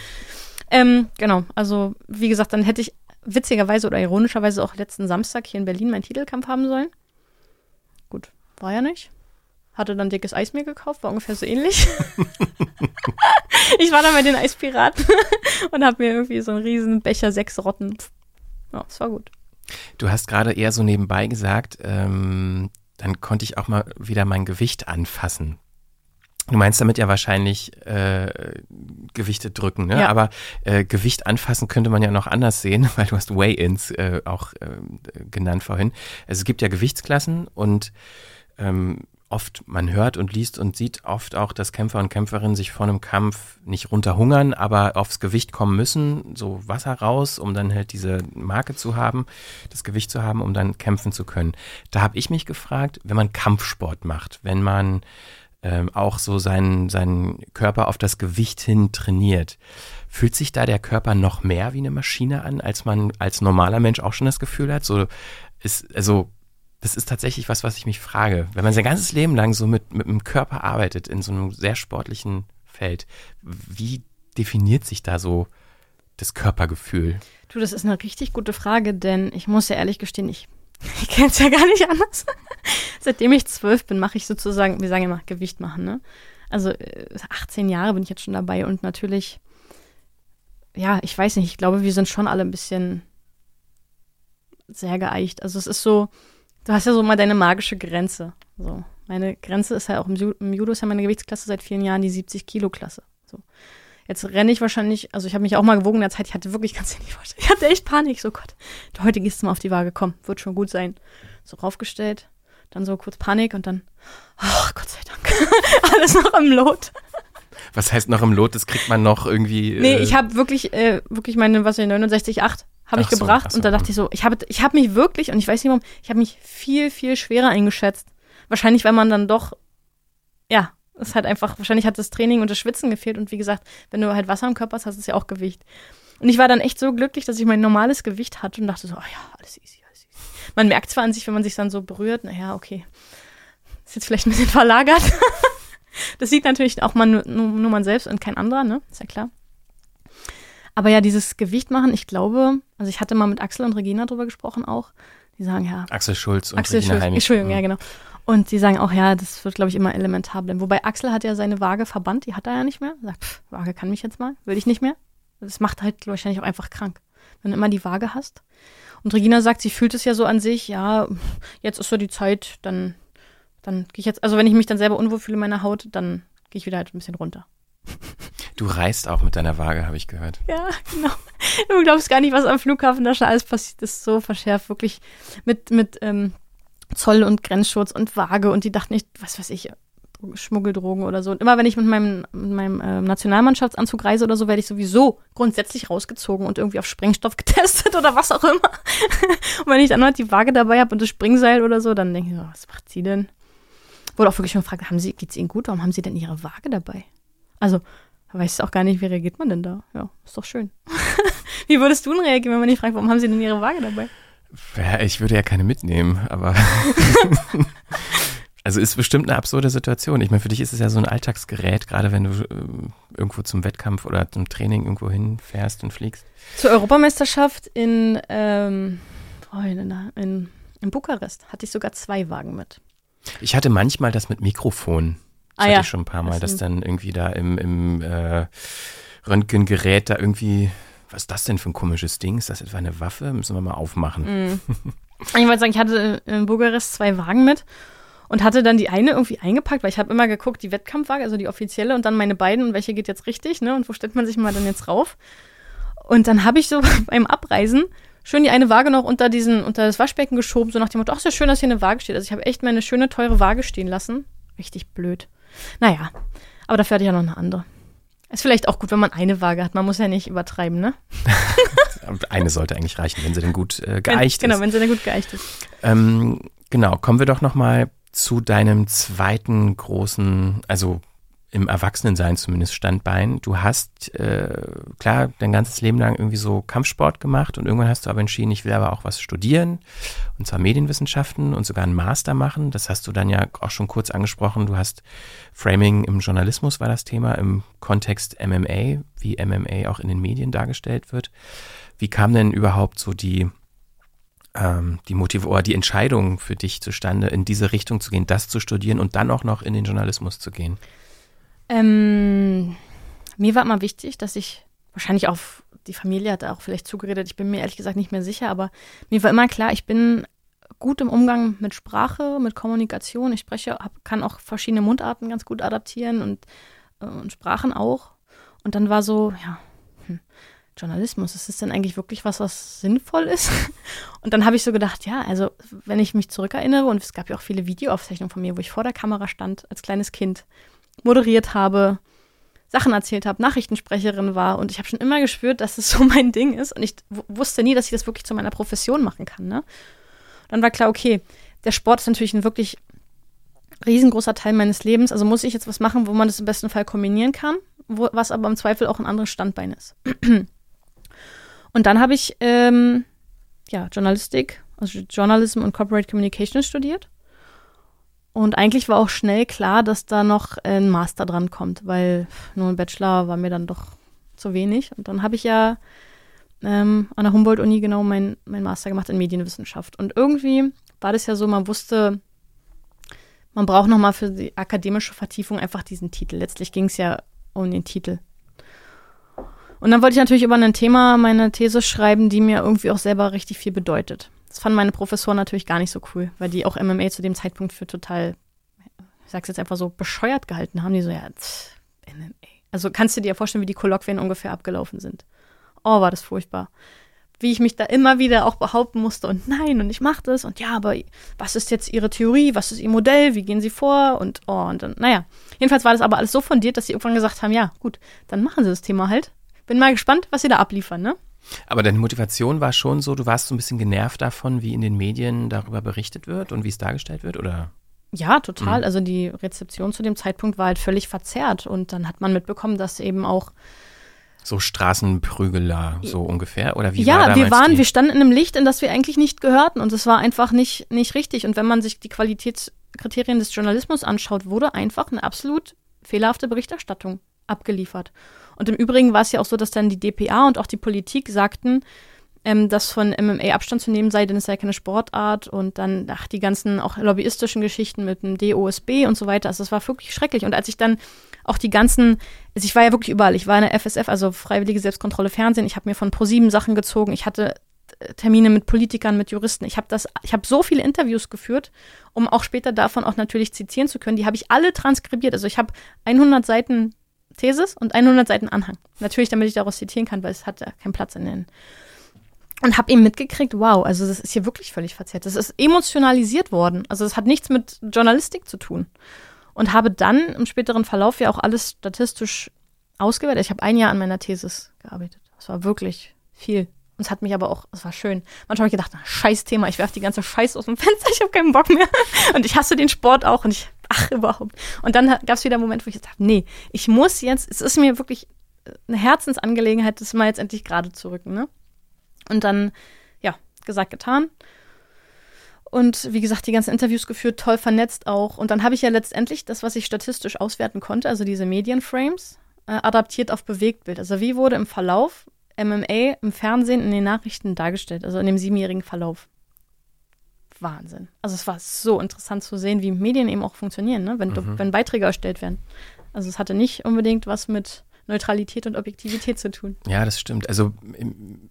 Ähm, genau, also wie gesagt, dann hätte ich witzigerweise oder ironischerweise auch letzten Samstag hier in Berlin meinen Titelkampf haben sollen. Gut, war ja nicht. Hatte dann dickes Eis mir gekauft, war ungefähr so ähnlich. ich war dann bei den Eispiraten und habe mir irgendwie so einen riesen Becher sechs Rotten. Ja, es war gut. Du hast gerade eher so nebenbei gesagt, ähm, dann konnte ich auch mal wieder mein Gewicht anfassen. Du meinst damit ja wahrscheinlich äh, Gewichte drücken, ne? Ja. Aber äh, Gewicht anfassen könnte man ja noch anders sehen, weil du hast Weigh-ins äh, auch äh, genannt vorhin. Also es gibt ja Gewichtsklassen und ähm, oft, man hört und liest und sieht oft auch, dass Kämpfer und Kämpferinnen sich vor einem Kampf nicht runterhungern, aber aufs Gewicht kommen müssen, so Wasser raus, um dann halt diese Marke zu haben, das Gewicht zu haben, um dann kämpfen zu können. Da habe ich mich gefragt, wenn man Kampfsport macht, wenn man ähm, auch so seinen, seinen Körper auf das Gewicht hin trainiert, fühlt sich da der Körper noch mehr wie eine Maschine an, als man als normaler Mensch auch schon das Gefühl hat? So ist, also das ist tatsächlich was, was ich mich frage. Wenn man sein ganzes Leben lang so mit, mit dem Körper arbeitet, in so einem sehr sportlichen Feld, wie definiert sich da so das Körpergefühl? Du, das ist eine richtig gute Frage, denn ich muss ja ehrlich gestehen, ich, ich kenne es ja gar nicht anders. Seitdem ich zwölf bin, mache ich sozusagen, wir sagen immer, Gewicht machen, ne? Also äh, 18 Jahre bin ich jetzt schon dabei und natürlich, ja, ich weiß nicht, ich glaube, wir sind schon alle ein bisschen sehr geeicht. Also es ist so, du hast ja so mal deine magische Grenze. So. Meine Grenze ist ja auch im, Ju im Judo ist ja meine Gewichtsklasse seit vielen Jahren die 70 Kilo Klasse. So. Jetzt renne ich wahrscheinlich, also ich habe mich auch mal gewogen in der Zeit, ich hatte wirklich, kannst du dir nicht vorstellen, ich hatte echt Panik, so Gott, heute gehst du mal auf die Waage, komm, wird schon gut sein. So raufgestellt, dann so kurz Panik und dann, oh Gott sei Dank, alles noch im Lot. Was heißt noch im Lot? Das kriegt man noch irgendwie. Nee, äh, ich habe wirklich, äh, wirklich meine, was ich, 69,8 habe ich gebracht ach so, und da dachte ich so, ich habe ich hab mich wirklich, und ich weiß nicht warum, ich habe mich viel, viel schwerer eingeschätzt. Wahrscheinlich, weil man dann doch, ja, es hat einfach, wahrscheinlich hat das Training und das Schwitzen gefehlt und wie gesagt, wenn du halt Wasser im Körper hast, hast du es ja auch Gewicht. Und ich war dann echt so glücklich, dass ich mein normales Gewicht hatte und dachte so, oh ja, alles easy, alles easy. Man merkt zwar an sich, wenn man sich dann so berührt, naja, okay, ist jetzt vielleicht ein bisschen verlagert. das sieht natürlich auch man, nur, nur man selbst und kein anderer, ne? Ist ja klar. Aber ja, dieses Gewicht machen, ich glaube, also ich hatte mal mit Axel und Regina drüber gesprochen auch. Die sagen ja, Axel Schulz und Axel Regina Schulz, Heinig. Entschuldigung, ja Mhm. genau. Und die sagen auch, ja, das wird, glaube ich, immer elementar bleiben. Wobei Axel hat ja seine Waage verbannt, die hat er ja nicht mehr. Sagt, pff, Waage kann mich jetzt mal, will ich nicht mehr. Das macht halt wahrscheinlich auch einfach krank, wenn du immer die Waage hast. Und Regina sagt, sie fühlt es ja so an sich, ja, jetzt ist so die Zeit, dann, dann gehe ich jetzt, also wenn ich mich dann selber unwohl fühle in meiner Haut, dann gehe ich wieder halt ein bisschen runter. Du reist auch mit deiner Waage, habe ich gehört. Ja, genau. Du glaubst gar nicht, was am Flughafen da schon alles passiert ist. So verschärft, wirklich mit, mit ähm, Zoll und Grenzschutz und Waage und die dachten nicht, was weiß ich, Schmuggeldrogen oder so. Und immer wenn ich mit meinem, mit meinem ähm, Nationalmannschaftsanzug reise oder so, werde ich sowieso grundsätzlich rausgezogen und irgendwie auf Sprengstoff getestet oder was auch immer. und wenn ich dann halt die Waage dabei habe und das Springseil oder so, dann denke ich was macht sie denn? Wurde auch wirklich schon gefragt, haben sie, geht's ihnen gut? Warum haben sie denn ihre Waage dabei? Also, Weiß auch gar nicht, wie reagiert man denn da? Ja, ist doch schön. wie würdest du denn reagieren, wenn man dich fragt, warum haben sie denn ihre Waage dabei? Ja, ich würde ja keine mitnehmen, aber. also ist bestimmt eine absurde Situation. Ich meine, für dich ist es ja so ein Alltagsgerät, gerade wenn du äh, irgendwo zum Wettkampf oder zum Training irgendwo hinfährst und fliegst. Zur Europameisterschaft in, ähm, oh, in, in, in Bukarest hatte ich sogar zwei Wagen mit. Ich hatte manchmal das mit Mikrofon. Das Ah hatte ja. ich schon ein paar Mal, Das dass dann irgendwie da im, im äh, Röntgengerät da irgendwie, was ist das denn für ein komisches Ding? Ist das etwa eine Waffe? Müssen wir mal aufmachen. Mhm. Ich wollte sagen, ich hatte in Bukarest zwei Wagen mit und hatte dann die eine irgendwie eingepackt, weil ich habe immer geguckt, die Wettkampfwaage, also die offizielle und dann meine beiden und welche geht jetzt richtig, ne? Und wo stellt man sich mal dann jetzt rauf? Und dann habe ich so beim Abreisen schön die eine Waage noch unter diesen, unter das Waschbecken geschoben, so nach dem Motto, ach, ist ja schön, dass hier eine Waage steht. Also ich habe echt meine schöne, teure Waage stehen lassen. Richtig blöd. Naja, aber dafür hatte ich ja noch eine andere. Ist vielleicht auch gut, wenn man eine Waage hat. Man muss ja nicht übertreiben, ne? Eine sollte eigentlich reichen, wenn sie denn gut äh, Wenn, geeicht genau, ist. wenn sie dann gut geeicht ist. Ähm, genau, kommen wir doch noch mal zu deinem zweiten großen, also im Erwachsenensein zumindest Standbein. Du hast, äh, klar, dein ganzes Leben lang irgendwie so Kampfsport gemacht und irgendwann hast du aber entschieden, ich will aber auch was studieren, und zwar Medienwissenschaften und sogar einen Master machen. Das hast du dann ja auch schon kurz angesprochen. Du hast Framing im Journalismus war das Thema, im Kontext MMA, wie MMA auch in den Medien dargestellt wird. Wie kam denn überhaupt so die, ähm, die Motiv oder die Entscheidung für dich zustande, in diese Richtung zu gehen, das zu studieren und dann auch noch in den Journalismus zu gehen? Ähm, mir war immer wichtig, dass ich wahrscheinlich auch die Familie hat da auch vielleicht zugeredet. Ich bin mir ehrlich gesagt nicht mehr sicher, aber mir war immer klar, ich bin gut im Umgang mit Sprache, mit Kommunikation. Ich spreche, hab, kann auch verschiedene Mundarten ganz gut adaptieren und, äh, und Sprachen auch. Und dann war so, ja, hm, Journalismus, ist das denn eigentlich wirklich was, was sinnvoll ist? Und dann habe ich so gedacht, ja, also wenn ich mich zurückerinnere, und es gab ja auch viele Videoaufzeichnungen von mir, wo ich vor der Kamera stand als kleines Kind, moderiert habe, Sachen erzählt habe, Nachrichtensprecherin war und ich habe schon immer gespürt, dass es so mein Ding ist und ich wusste nie, dass ich das wirklich zu meiner Profession machen kann. Ne? Dann war klar, okay, der Sport ist natürlich ein wirklich riesengroßer Teil meines Lebens, also muss ich jetzt was machen, wo man das im besten Fall kombinieren kann, wo, was aber im Zweifel auch ein anderes Standbein ist. und dann habe ich ähm, ja, Journalistik, also Journalism und Corporate Communication studiert. Und eigentlich war auch schnell klar, dass da noch ein Master dran kommt, weil nur ein Bachelor war mir dann doch zu wenig. Und dann habe ich ja ähm, an der Humboldt-Uni genau mein, mein Master gemacht in Medienwissenschaft. Und irgendwie war das ja so, man wusste, man braucht noch mal für die akademische Vertiefung einfach diesen Titel. Letztlich ging es ja um den Titel. Und dann wollte ich natürlich über ein Thema meine These schreiben, die mir irgendwie auch selber richtig viel bedeutet. Das fanden meine Professoren natürlich gar nicht so cool, weil die auch MMA zu dem Zeitpunkt für total, ich sag's jetzt einfach so, bescheuert gehalten haben. Die so, ja, tch, MMA. Also kannst du dir vorstellen, wie die Kolloquien ungefähr abgelaufen sind. Oh, war das furchtbar. Wie ich mich da immer wieder auch behaupten musste und nein, und ich mach das und ja, aber was ist jetzt ihre Theorie, was ist ihr Modell, wie gehen sie vor und oh, und dann, naja. Jedenfalls war das aber alles so fundiert, dass sie irgendwann gesagt haben, ja, gut, dann machen sie das Thema halt. Bin mal gespannt, was sie da abliefern, ne? Aber deine Motivation war schon so, du warst so ein bisschen genervt davon, wie in den Medien darüber berichtet wird und wie es dargestellt wird, oder? Ja, total. Also die Rezeption zu dem Zeitpunkt war halt völlig verzerrt und dann hat man mitbekommen, dass eben auch So Straßenprügeler, so ungefähr? Oder wie ja, war wir waren, die? wir standen in einem Licht, in das wir eigentlich nicht gehörten und es war einfach nicht, nicht richtig. Und wenn man sich die Qualitätskriterien des Journalismus anschaut, wurde einfach eine absolut fehlerhafte Berichterstattung abgeliefert. Und im Übrigen war es ja auch so, dass dann die DPA und auch die Politik sagten, ähm, dass von MMA Abstand zu nehmen sei, denn es sei keine Sportart und dann, ach, die ganzen auch lobbyistischen Geschichten mit dem DOSB und so weiter. Also es war wirklich schrecklich. Und als ich dann auch die ganzen, also ich war ja wirklich überall. Ich war in der FSF, also Freiwillige Selbstkontrolle Fernsehen. Ich habe mir von ProSieben Sachen gezogen. Ich hatte äh, Termine mit Politikern, mit Juristen. Ich habe das, ich habe so viele Interviews geführt, um auch später davon auch natürlich zitieren zu können. Die habe ich alle transkribiert. Also ich habe 100 Seiten Thesis und 100 Seiten Anhang. Natürlich, damit ich daraus zitieren kann, weil es hat ja keinen Platz in den. Und habe eben mitgekriegt, wow, also das ist hier wirklich völlig verzerrt. Das ist emotionalisiert worden. Also das hat nichts mit Journalistik zu tun. Und habe dann im späteren Verlauf ja auch alles statistisch ausgewertet. Ich habe ein Jahr an meiner Thesis gearbeitet. Das war wirklich viel. Und es hat mich aber auch, es war schön. Manchmal habe ich gedacht, na, scheiß Thema, ich werfe die ganze Scheiß aus dem Fenster, ich habe keinen Bock mehr. Und ich hasse den Sport auch und ich ach, überhaupt. Und dann gab es wieder einen Moment, wo ich dachte, nee, ich muss jetzt, es ist mir wirklich eine Herzensangelegenheit, das mal jetzt endlich gerade zu rücken. Ne? Und dann, ja, gesagt, getan. Und wie gesagt, die ganzen Interviews geführt, toll vernetzt auch. Und dann habe ich ja letztendlich das, was ich statistisch auswerten konnte, also diese Medienframes, äh, adaptiert auf Bewegtbild. Also wie wurde im Verlauf MMA im Fernsehen in den Nachrichten dargestellt, also in dem siebenjährigen Verlauf. Wahnsinn. Also es war so interessant zu sehen, wie Medien eben auch funktionieren, ne? wenn, mhm. wenn Beiträge erstellt werden. Also es hatte nicht unbedingt was mit Neutralität und Objektivität zu tun. Ja, das stimmt. Also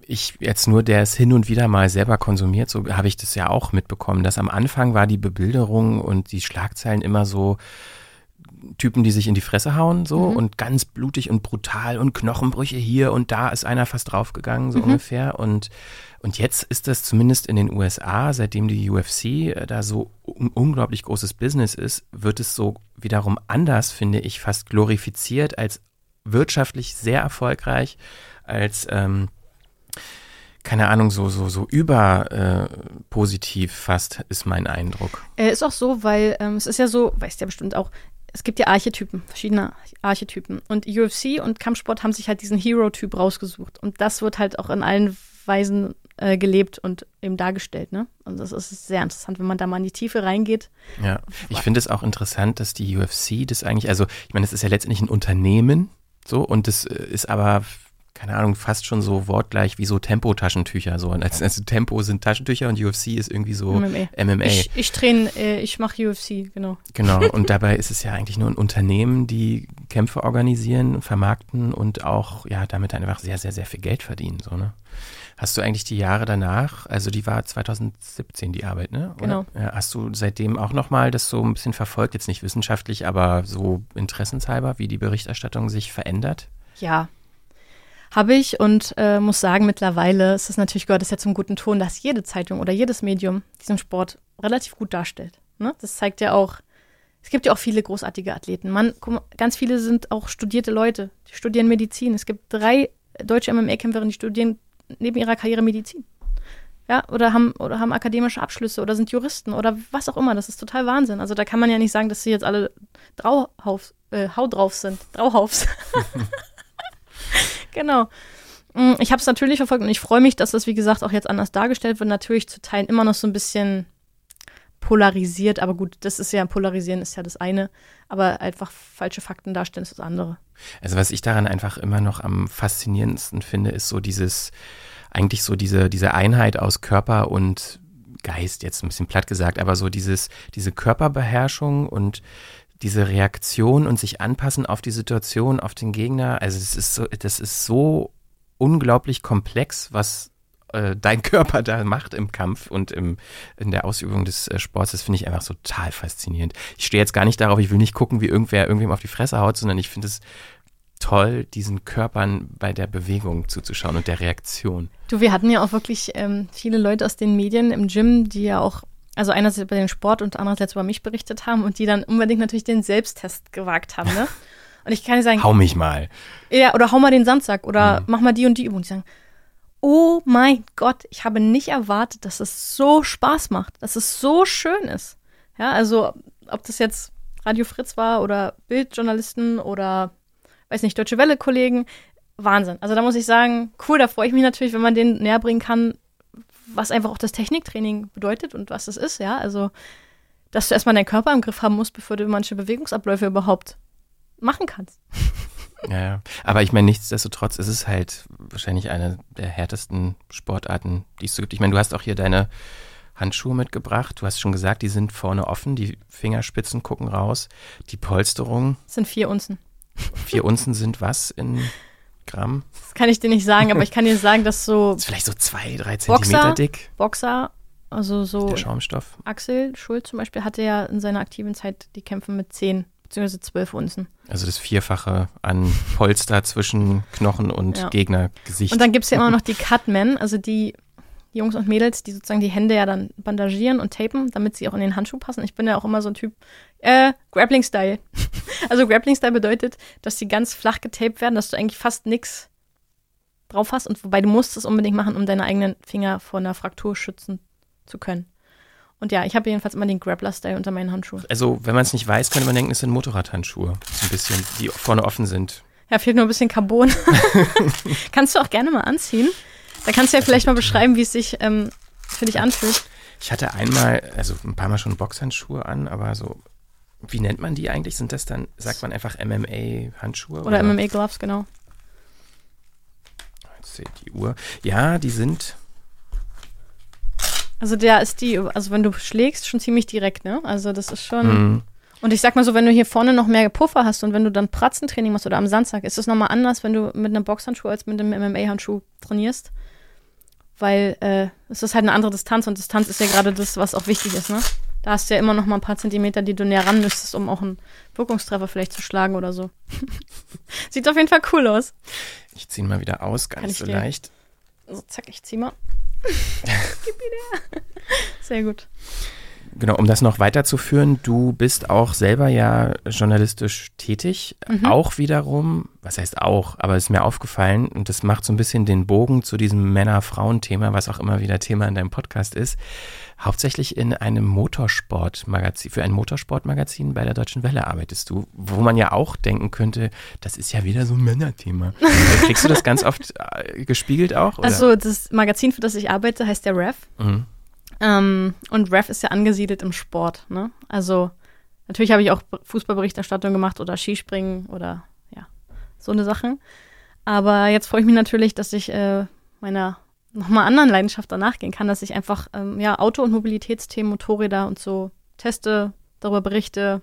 ich jetzt nur, der es hin und wieder mal selber konsumiert, so habe ich das ja auch mitbekommen, dass am Anfang war die Bebilderung und die Schlagzeilen immer so, Typen, die sich in die Fresse hauen, so mhm. und ganz blutig und brutal und Knochenbrüche hier und da ist einer fast draufgegangen, so mhm. ungefähr. Und, und jetzt ist das zumindest in den USA, seitdem die UFC äh, da so un unglaublich großes Business ist, wird es so wiederum anders, finde ich, fast glorifiziert als wirtschaftlich sehr erfolgreich, als ähm, keine Ahnung, so, so, so überpositiv äh, fast, ist mein Eindruck. Äh, ist auch so, weil ähm, es ist ja so, weißt ja bestimmt auch, es gibt ja Archetypen, verschiedene Archetypen. Und UFC und Kampfsport haben sich halt diesen Hero-Typ rausgesucht. Und das wird halt auch in allen Weisen äh, gelebt und eben dargestellt. Ne? Und das ist sehr interessant, wenn man da mal in die Tiefe reingeht. Ja, ich finde es auch interessant, dass die UFC das eigentlich, also ich meine, es ist ja letztendlich ein Unternehmen, so, und das äh, ist aber keine Ahnung, fast schon so wortgleich wie so Tempo-Taschentücher. So. Also, also, Tempo sind Taschentücher und UFC ist irgendwie so MMA. MMA. Ich, ich traine, äh, ich mache UFC, genau. Genau, und dabei ist es ja eigentlich nur ein Unternehmen, die Kämpfe organisieren, vermarkten und auch ja damit einfach sehr, sehr, sehr viel Geld verdienen. So, ne? Hast du eigentlich die Jahre danach, also die war 2017 die Arbeit, ne? Oder? Genau. Hast du seitdem auch nochmal das so ein bisschen verfolgt, jetzt nicht wissenschaftlich, aber so interessenshalber, wie die Berichterstattung sich verändert? Ja, habe ich und äh, muss sagen, mittlerweile ist es natürlich, gehört es ja zum guten Ton, dass jede Zeitung oder jedes Medium diesen Sport relativ gut darstellt. Ne? Das zeigt ja auch, es gibt ja auch viele großartige Athleten. Man, ganz viele sind auch studierte Leute, die studieren Medizin. Es gibt drei deutsche MMA-Kämpferinnen, die studieren neben ihrer Karriere Medizin. Ja, oder haben, oder haben akademische Abschlüsse oder sind Juristen oder was auch immer. Das ist total Wahnsinn. Also da kann man ja nicht sagen, dass sie jetzt alle Drauhauf, äh, Hau drauf sind. Drauhaufs. genau. Mm, ich habe es natürlich verfolgt und ich freue mich, dass das, wie gesagt, auch jetzt anders dargestellt wird. Natürlich zu Teilen immer noch so ein bisschen polarisiert, aber gut, das ist ja, polarisieren ist ja das eine, aber einfach falsche Fakten darstellen ist das andere. Also was ich daran einfach immer noch am faszinierendsten finde, ist so dieses, eigentlich so diese, diese Einheit aus Körper und Geist, jetzt ein bisschen platt gesagt, aber so dieses, diese Körperbeherrschung und diese Reaktion und sich anpassen auf die Situation, auf den Gegner. Also es ist so, das ist so unglaublich komplex, was äh, dein Körper da macht im Kampf und im, in der Ausübung des äh, Sports. Das finde ich einfach total faszinierend. Ich stehe jetzt gar nicht darauf, ich will nicht gucken, wie irgendwer irgendwem auf die Fresse haut, sondern ich finde es toll, diesen Körpern bei der Bewegung zuzuschauen und der Reaktion. Du, wir hatten ja auch wirklich ähm, viele Leute aus den Medien im Gym, die ja auch also einerseits über den Sport und andererseits über mich berichtet haben und die dann unbedingt natürlich den Selbsttest gewagt haben, ne? Und ich kann nicht sagen. Hau mich mal. Ja, oder hau mal den Sandsack oder mhm. mach mal die und die Übung. Die sagen, oh mein Gott, ich habe nicht erwartet, dass es so Spaß macht, dass es so schön ist. Ja, also ob das jetzt Radio Fritz war oder Bildjournalisten oder weiß nicht, Deutsche Welle-Kollegen, Wahnsinn. Also da muss ich sagen, cool, da freue ich mich natürlich, wenn man den näher bringen kann, was einfach auch das Techniktraining bedeutet und was das ist, ja. Also, dass du erstmal deinen Körper im Griff haben musst, bevor du manche Bewegungsabläufe überhaupt machen kannst. Ja, ja. Aber ich meine, nichtsdestotrotz ist es halt wahrscheinlich eine der härtesten Sportarten, die es so gibt. Ich meine, du hast auch hier deine Handschuhe mitgebracht. Du hast schon gesagt, die sind vorne offen, die Fingerspitzen gucken raus. Die Polsterung. Das sind vier Unzen. Vier Unzen sind was in Gramm? Das kann ich dir nicht sagen, aber ich kann dir sagen, dass so. Das ist vielleicht so zwei, drei Zentimeter Boxer, dick. Boxer, also so. Der Schaumstoff. Axel Schulz zum Beispiel hatte ja in seiner aktiven Zeit die Kämpfe mit zehn bzw. zwölf Unzen. Also das Vierfache an Polster zwischen Knochen und ja. Gegnergesicht. Und dann gibt es ja immer noch die Cutmen, also die Jungs und Mädels, die sozusagen die Hände ja dann bandagieren und tapen, damit sie auch in den Handschuh passen. Ich bin ja auch immer so ein Typ, äh, Grappling-Style. also Grappling-Style bedeutet, dass sie ganz flach getaped werden, dass du eigentlich fast nichts drauf hast und wobei du musst es unbedingt machen, um deine eigenen Finger vor einer Fraktur schützen zu können. Und ja, ich habe jedenfalls immer den Grappler-Style unter meinen Handschuhen. Also, wenn man es nicht weiß, könnte man denken, es sind Motorradhandschuhe. So ein bisschen, die vorne offen sind. Ja, fehlt nur ein bisschen Carbon. kannst du auch gerne mal anziehen. Da kannst du ja vielleicht mal beschreiben, wie es sich ähm, für dich anfühlt. Ich hatte einmal, also ein paar Mal schon Boxhandschuhe an, aber so, wie nennt man die eigentlich? Sind das dann, sagt man einfach MMA-Handschuhe? Oder, oder? MMA-Gloves, genau. Jetzt seht die Uhr. Ja, die sind. Also der ist die, also wenn du schlägst, schon ziemlich direkt, ne? Also das ist schon. Mhm. Und ich sag mal so, wenn du hier vorne noch mehr Puffer hast und wenn du dann Pratzentraining machst oder am Sandsack, ist das nochmal anders, wenn du mit einem Boxhandschuh als mit einem MMA-Handschuh trainierst. Weil äh, es ist halt eine andere Distanz und Distanz ist ja gerade das, was auch wichtig ist, ne? Da hast du ja immer noch mal ein paar Zentimeter, die du näher ran müsstest, um auch einen Wirkungstreffer vielleicht zu schlagen oder so. Sieht auf jeden Fall cool aus. Ich ziehe ihn mal wieder aus, gar Kann nicht ich so dir- leicht. So, zack, ich zieh mal. Gib ihn her. Sehr gut. Genau, um das noch weiterzuführen, du bist auch selber ja journalistisch tätig. Mhm. Auch wiederum, was heißt auch, aber es ist mir aufgefallen und das macht so ein bisschen den Bogen zu diesem Männer-Frauen-Thema, was auch immer wieder Thema in deinem Podcast ist. Hauptsächlich in einem Motorsportmagazin, für ein Motorsportmagazin bei der Deutschen Welle arbeitest du, wo man ja auch denken könnte, das ist ja wieder so ein Männerthema. Äh, Kriegst du das ganz oft äh, gespiegelt auch? Oder? Also das Magazin, für das ich arbeite, heißt der Rev. Mhm. Ähm, und Rev ist ja angesiedelt im Sport. Ne? Also natürlich habe ich auch Fußballberichterstattung gemacht oder Skispringen oder ja, so eine Sachen. Aber jetzt freue ich mich natürlich, dass ich äh, meiner nochmal anderen Leidenschaft danach gehen kann, dass ich einfach ähm, ja, Auto- und Mobilitätsthemen, Motorräder und so teste, darüber berichte.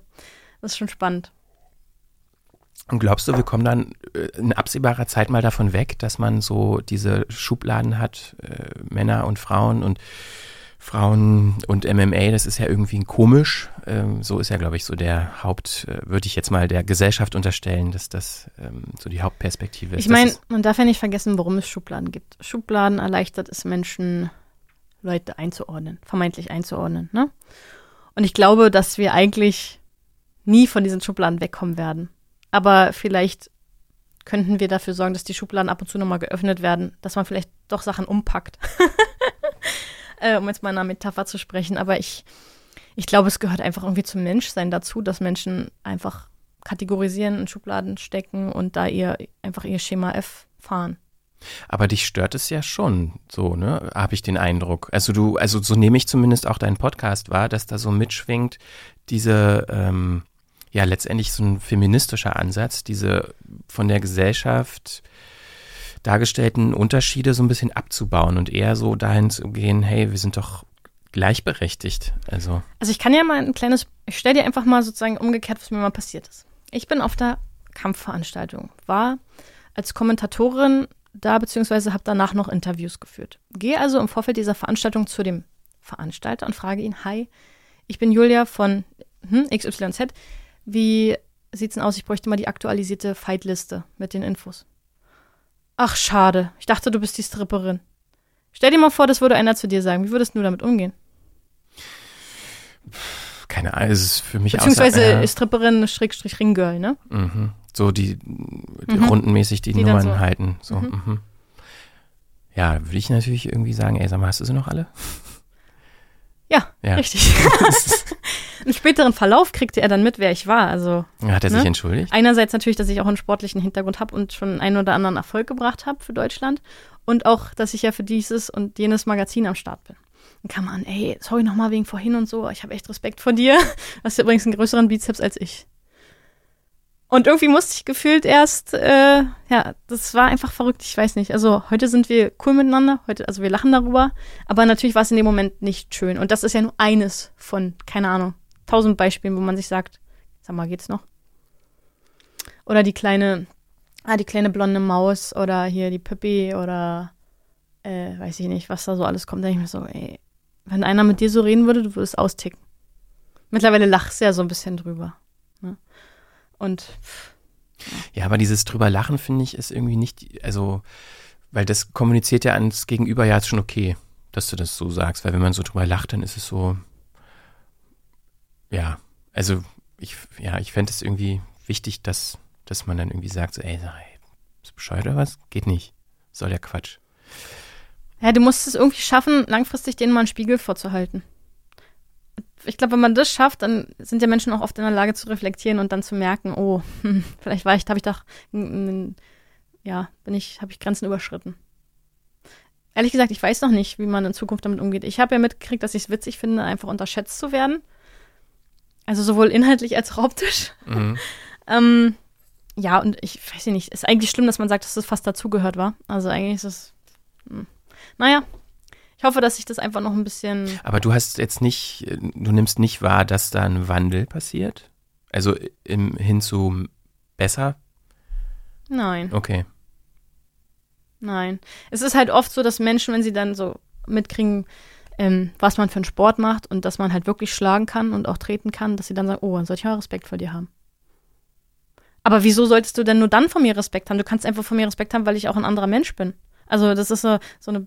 Das ist schon spannend. Und glaubst du, wir kommen dann äh, in absehbarer Zeit mal davon weg, dass man so diese Schubladen hat, äh, Männer und Frauen und Frauen und MMA, das ist ja irgendwie komisch. Ähm, so ist ja, glaube ich, so der Haupt, äh, würde ich jetzt mal der Gesellschaft unterstellen, dass das ähm, so die Hauptperspektive ist. Ich meine, man darf ja nicht vergessen, warum es Schubladen gibt. Schubladen erleichtert es Menschen, Leute einzuordnen, vermeintlich einzuordnen. Ne? Und ich glaube, dass wir eigentlich nie von diesen Schubladen wegkommen werden. Aber vielleicht könnten wir dafür sorgen, dass die Schubladen ab und zu nochmal geöffnet werden, dass man vielleicht doch Sachen umpackt. äh, um jetzt mal in einer Metapher zu sprechen. Aber ich, ich glaube, es gehört einfach irgendwie zum Menschsein dazu, dass Menschen einfach kategorisieren, in Schubladen stecken und da ihr einfach ihr Schema F fahren. Aber dich stört es ja schon so, ne? Habe ich den Eindruck. Also du, also so nehme ich zumindest auch deinen Podcast wahr, dass da so mitschwingt, diese, ähm, ja, letztendlich so ein feministischer Ansatz, diese von der Gesellschaft dargestellten Unterschiede so ein bisschen abzubauen und eher so dahin zu gehen, hey, wir sind doch gleichberechtigt. Also, Also ich kann ja mal ein kleines, ich stelle dir einfach mal sozusagen umgekehrt, was mir mal passiert ist. Ich bin auf der Kampfveranstaltung, war als Kommentatorin da, beziehungsweise habe danach noch Interviews geführt. Gehe also im Vorfeld dieser Veranstaltung zu dem Veranstalter und frage ihn, hi, ich bin Julia von hm, XYZ, wie sieht's denn aus? Ich bräuchte mal die aktualisierte Fightliste mit den Infos. Ach, schade. Ich dachte, du bist die Stripperin. Stell dir mal vor, das würde einer zu dir sagen. Wie würdest du damit umgehen? keine Ahnung, es ist für mich Beziehungsweise außer, ja, Stripperin, Schrägstrich Ringgirl, ne? mhm. so die, die Mhm. rundenmäßig die, Die Nummern so. halten. So, Mhm. mhm. Ja, würde ich natürlich irgendwie sagen, ey, sag mal, hast du sie noch alle? Ja, Ja. richtig. Im späteren Verlauf kriegte er dann mit, wer ich war. Also Hat er sich Ne? entschuldigt? einerseits natürlich, dass ich auch einen sportlichen Hintergrund habe und schon einen oder anderen Erfolg gebracht habe für Deutschland und auch, dass ich ja für dieses und jenes Magazin am Start bin. Dann kam an, ey, sorry nochmal wegen vorhin und so, ich habe echt Respekt vor dir. Du hast ja übrigens einen größeren Bizeps als ich. Und irgendwie musste ich gefühlt erst, äh, ja, das war einfach verrückt, ich weiß nicht. Also heute sind wir cool miteinander, heute, also wir lachen darüber, aber natürlich war es in dem Moment nicht schön. Und das ist ja nur eines von, keine Ahnung, tausend Beispielen, wo man sich sagt, sag mal, geht's noch? Oder die kleine, ah, die kleine blonde Maus oder hier die Pippi oder äh, weiß ich nicht, was da so alles kommt. Da denke ich mir so, ey, wenn einer mit dir so reden würde, du würdest austicken. Mittlerweile lachst du ja so ein bisschen drüber. Ne? Und pff, Ja, aber dieses drüber lachen, finde ich, ist irgendwie nicht, also, weil das kommuniziert ja ans Gegenüber ja ist schon okay, dass du das so sagst, weil wenn man so drüber lacht, dann ist es so, ja, also ich, ja, ich fände es irgendwie wichtig, dass, dass man dann irgendwie sagt, so, ey, bist du bescheuert oder was? Geht nicht. Soll ja Quatsch. ja, du musst es irgendwie schaffen, langfristig denen mal einen Spiegel vorzuhalten. ich glaube, wenn man das schafft, dann sind ja Menschen auch oft in der Lage zu reflektieren und dann zu merken, oh, vielleicht war ich, habe ich doch, ja, bin ich, habe ich Grenzen überschritten. Ehrlich gesagt, ich weiß noch nicht, wie man in Zukunft damit umgeht. Ich habe ja mitgekriegt, dass ich es witzig finde, einfach unterschätzt zu werden. Also sowohl inhaltlich als auch optisch. Mhm. ähm, ja, und ich weiß nicht, ist eigentlich schlimm, dass man sagt, dass das fast dazugehört war. Also eigentlich ist es, hm. naja, ich hoffe, dass sich das einfach noch ein bisschen. Aber du hast jetzt nicht, du nimmst nicht wahr, dass da ein Wandel passiert? Also im, hin zu besser? Nein. Okay. Nein. Es ist halt oft so, dass Menschen, wenn sie dann so mitkriegen, ähm, was man für einen Sport macht und dass man halt wirklich schlagen kann und auch treten kann, dass sie dann sagen, oh, dann sollte ich mal Respekt vor dir haben. Aber wieso solltest du denn nur dann von mir Respekt haben? Du kannst einfach von mir Respekt haben, weil ich auch ein anderer Mensch bin. Also das ist so, so eine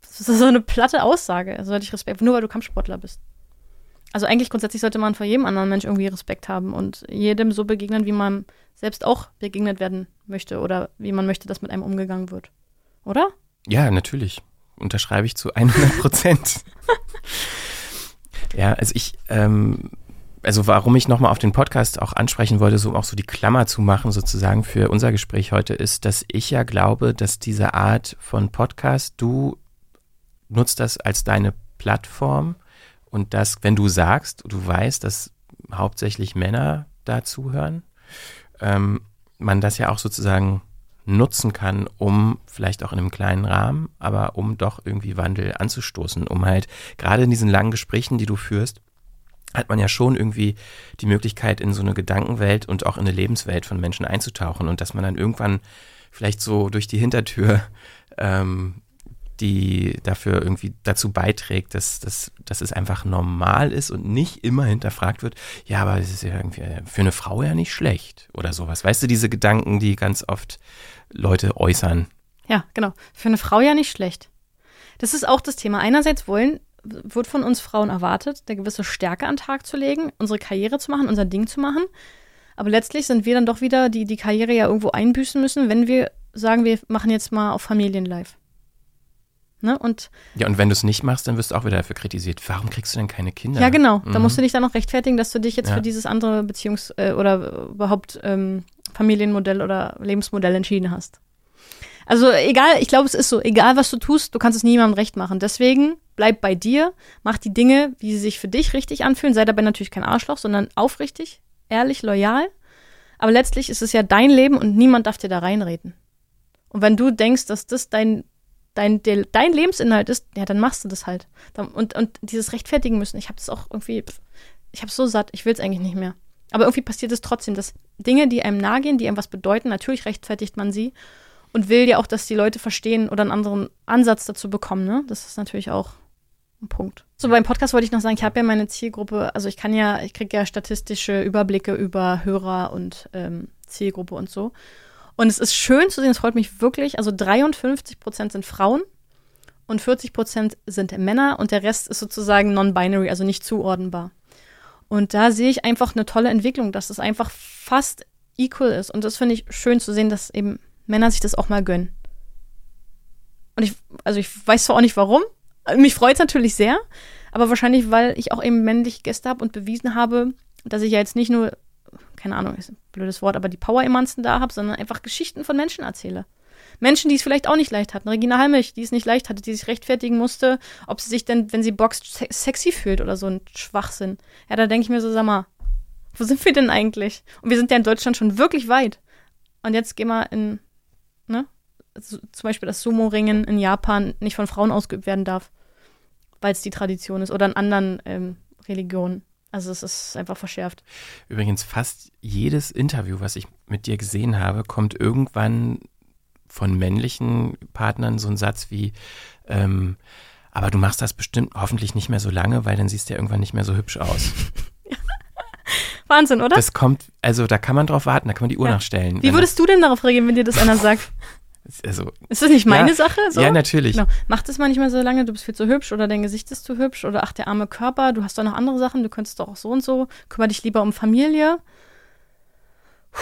das ist so eine platte Aussage. Also sollte ich Respekt, nur weil du Kampfsportler bist. Also eigentlich grundsätzlich sollte man vor jedem anderen Mensch irgendwie Respekt haben und jedem so begegnen, wie man selbst auch begegnet werden möchte oder wie man möchte, dass mit einem umgegangen wird. Oder? Ja, natürlich. Unterschreibe ich zu 100 Prozent. ja, also ich, ähm, also warum ich nochmal auf den Podcast auch ansprechen wollte, so auch so die Klammer zu machen sozusagen für unser Gespräch heute, ist, dass ich ja glaube, dass diese Art von Podcast du nutzt das als deine Plattform und dass, wenn du sagst, du weißt, dass hauptsächlich Männer da zuhören, ähm, man das ja auch sozusagen nutzen kann, um vielleicht auch in einem kleinen Rahmen, aber um doch irgendwie Wandel anzustoßen, um halt gerade in diesen langen Gesprächen, die du führst, hat man ja schon irgendwie die Möglichkeit, in so eine Gedankenwelt und auch in eine Lebenswelt von Menschen einzutauchen und dass man dann irgendwann vielleicht so durch die Hintertür ähm, die dafür irgendwie dazu beiträgt, dass, dass, dass es einfach normal ist und nicht immer hinterfragt wird, ja, aber es ist ja irgendwie für eine Frau ja nicht schlecht oder sowas. Weißt du, diese Gedanken, die ganz oft Leute äußern. Ja, genau. Für eine Frau ja nicht schlecht. Das ist auch das Thema. Einerseits wollen, wird von uns Frauen erwartet, eine gewisse Stärke an den Tag zu legen, unsere Karriere zu machen, unser Ding zu machen. Aber letztlich sind wir dann doch wieder, die die Karriere ja irgendwo einbüßen müssen, wenn wir sagen, wir machen jetzt mal auf Familienlife. Ne? Und ja, und wenn du es nicht machst, dann wirst du auch wieder dafür kritisiert. Warum kriegst du denn keine Kinder? Ja, genau. Mhm. Da musst du dich dann noch rechtfertigen, dass du dich jetzt ja. für dieses andere Beziehungs- äh, oder überhaupt ähm, Familienmodell oder Lebensmodell entschieden hast. Also egal, ich glaube, es ist so, egal was du tust, du kannst es niemandem recht machen. Deswegen bleib bei dir, mach die Dinge, wie sie sich für dich richtig anfühlen. Sei dabei natürlich kein Arschloch, sondern aufrichtig, ehrlich, loyal. Aber letztlich ist es ja dein Leben und niemand darf dir da reinreden. Und wenn du denkst, dass das dein dein, der, dein Lebensinhalt ist, ja, dann machst du das halt. Und, und dieses Rechtfertigen müssen, ich habe das auch irgendwie, ich habe so satt, ich will es eigentlich nicht mehr. Aber irgendwie passiert es trotzdem, dass Dinge, die einem nahe gehen, die einem was bedeuten, natürlich rechtfertigt man sie und will ja auch, dass die Leute verstehen oder einen anderen Ansatz dazu bekommen. Ne? Das ist natürlich auch ein Punkt. So, beim Podcast wollte ich noch sagen, ich habe ja meine Zielgruppe, also ich kann ja, ich kriege ja statistische Überblicke über Hörer und ähm, Zielgruppe und so. Und es ist schön zu sehen, es freut mich wirklich. Also 53 Prozent sind Frauen und 40 Prozent sind Männer und der Rest ist sozusagen non-binary, also nicht zuordnenbar. Und da sehe ich einfach eine tolle Entwicklung, dass es einfach fast equal ist. Und das finde ich schön zu sehen, dass eben Männer sich das auch mal gönnen. Und ich, also ich weiß zwar auch nicht warum, mich freut es natürlich sehr, aber wahrscheinlich, weil ich auch eben männliche Gäste habe und bewiesen habe, dass ich ja jetzt nicht nur keine Ahnung, ist ein blödes Wort, aber die Power-Emanzen da habe, sondern einfach Geschichten von Menschen erzähle. Menschen, die es vielleicht auch nicht leicht hatten. Regina Halmich, die es nicht leicht hatte, die sich rechtfertigen musste, ob sie sich denn, wenn sie boxt, sexy fühlt oder so ein Schwachsinn. Ja, da denke ich mir so, sag mal, wo sind wir denn eigentlich? Und wir sind ja in Deutschland schon wirklich weit. Und jetzt gehen wir in, ne? zum Beispiel das Sumo-Ringen in Japan nicht von Frauen ausgeübt werden darf, weil es die Tradition ist oder in anderen ähm, Religionen. Also es ist einfach verschärft. Übrigens, fast jedes Interview, was ich mit dir gesehen habe, kommt irgendwann von männlichen Partnern so ein Satz wie, ähm, aber du machst das bestimmt hoffentlich nicht mehr so lange, weil dann siehst du ja irgendwann nicht mehr so hübsch aus. Wahnsinn, oder? Das kommt, also da kann man drauf warten, da kann man die Uhr ja. nachstellen. Wie würdest du denn darauf reagieren, wenn dir das einer sagt? Also, ist das nicht meine ja, Sache? So? Ja, natürlich. Genau. Mach das mal nicht mehr so lange, du bist viel zu hübsch oder dein Gesicht ist zu hübsch oder ach, der arme Körper, du hast doch noch andere Sachen, du könntest doch auch so und so, kümmere dich lieber um Familie. Puh.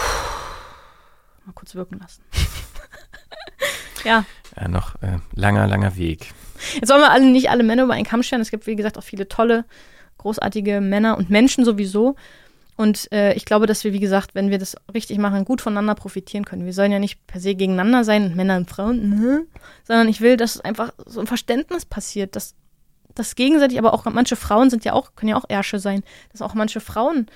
Mal kurz wirken lassen. ja. Ja, noch äh, langer, langer Weg. Jetzt wollen wir alle nicht alle Männer über einen Kamm stellen. Es gibt, wie gesagt, auch viele tolle großartige Männer und Menschen sowieso. Und äh, ich glaube, dass wir, wie gesagt, wenn wir das richtig machen, gut voneinander profitieren können. Wir sollen ja nicht per se gegeneinander sein, Männer und Frauen, ne? sondern ich will, dass einfach so ein Verständnis passiert, dass das gegenseitig, aber auch manche Frauen sind ja auch, können ja auch Ärsche sein, dass auch manche Frauen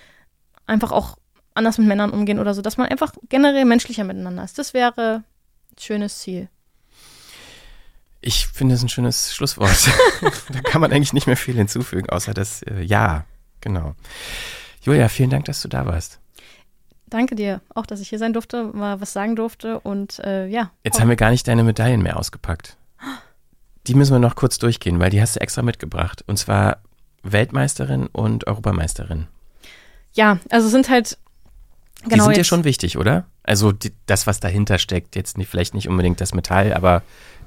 einfach auch anders mit Männern umgehen oder so, dass man einfach generell menschlicher miteinander ist. Das wäre ein schönes Ziel. Ich finde es ein schönes Schlusswort. da kann man eigentlich nicht mehr viel hinzufügen, außer das äh, Ja, genau. Julia, vielen Dank, dass du da warst. Danke dir, auch dass ich hier sein durfte, mal was sagen durfte und äh, ja. Jetzt haben wir gar nicht deine Medaillen mehr ausgepackt. Die müssen wir noch kurz durchgehen, weil die hast du extra mitgebracht. Und zwar Weltmeisterin und Europameisterin. Ja, also sind halt. Die Genau sind ja jetzt- schon wichtig, oder? Also die, das, was dahinter steckt, jetzt nicht, vielleicht nicht unbedingt das Metall, aber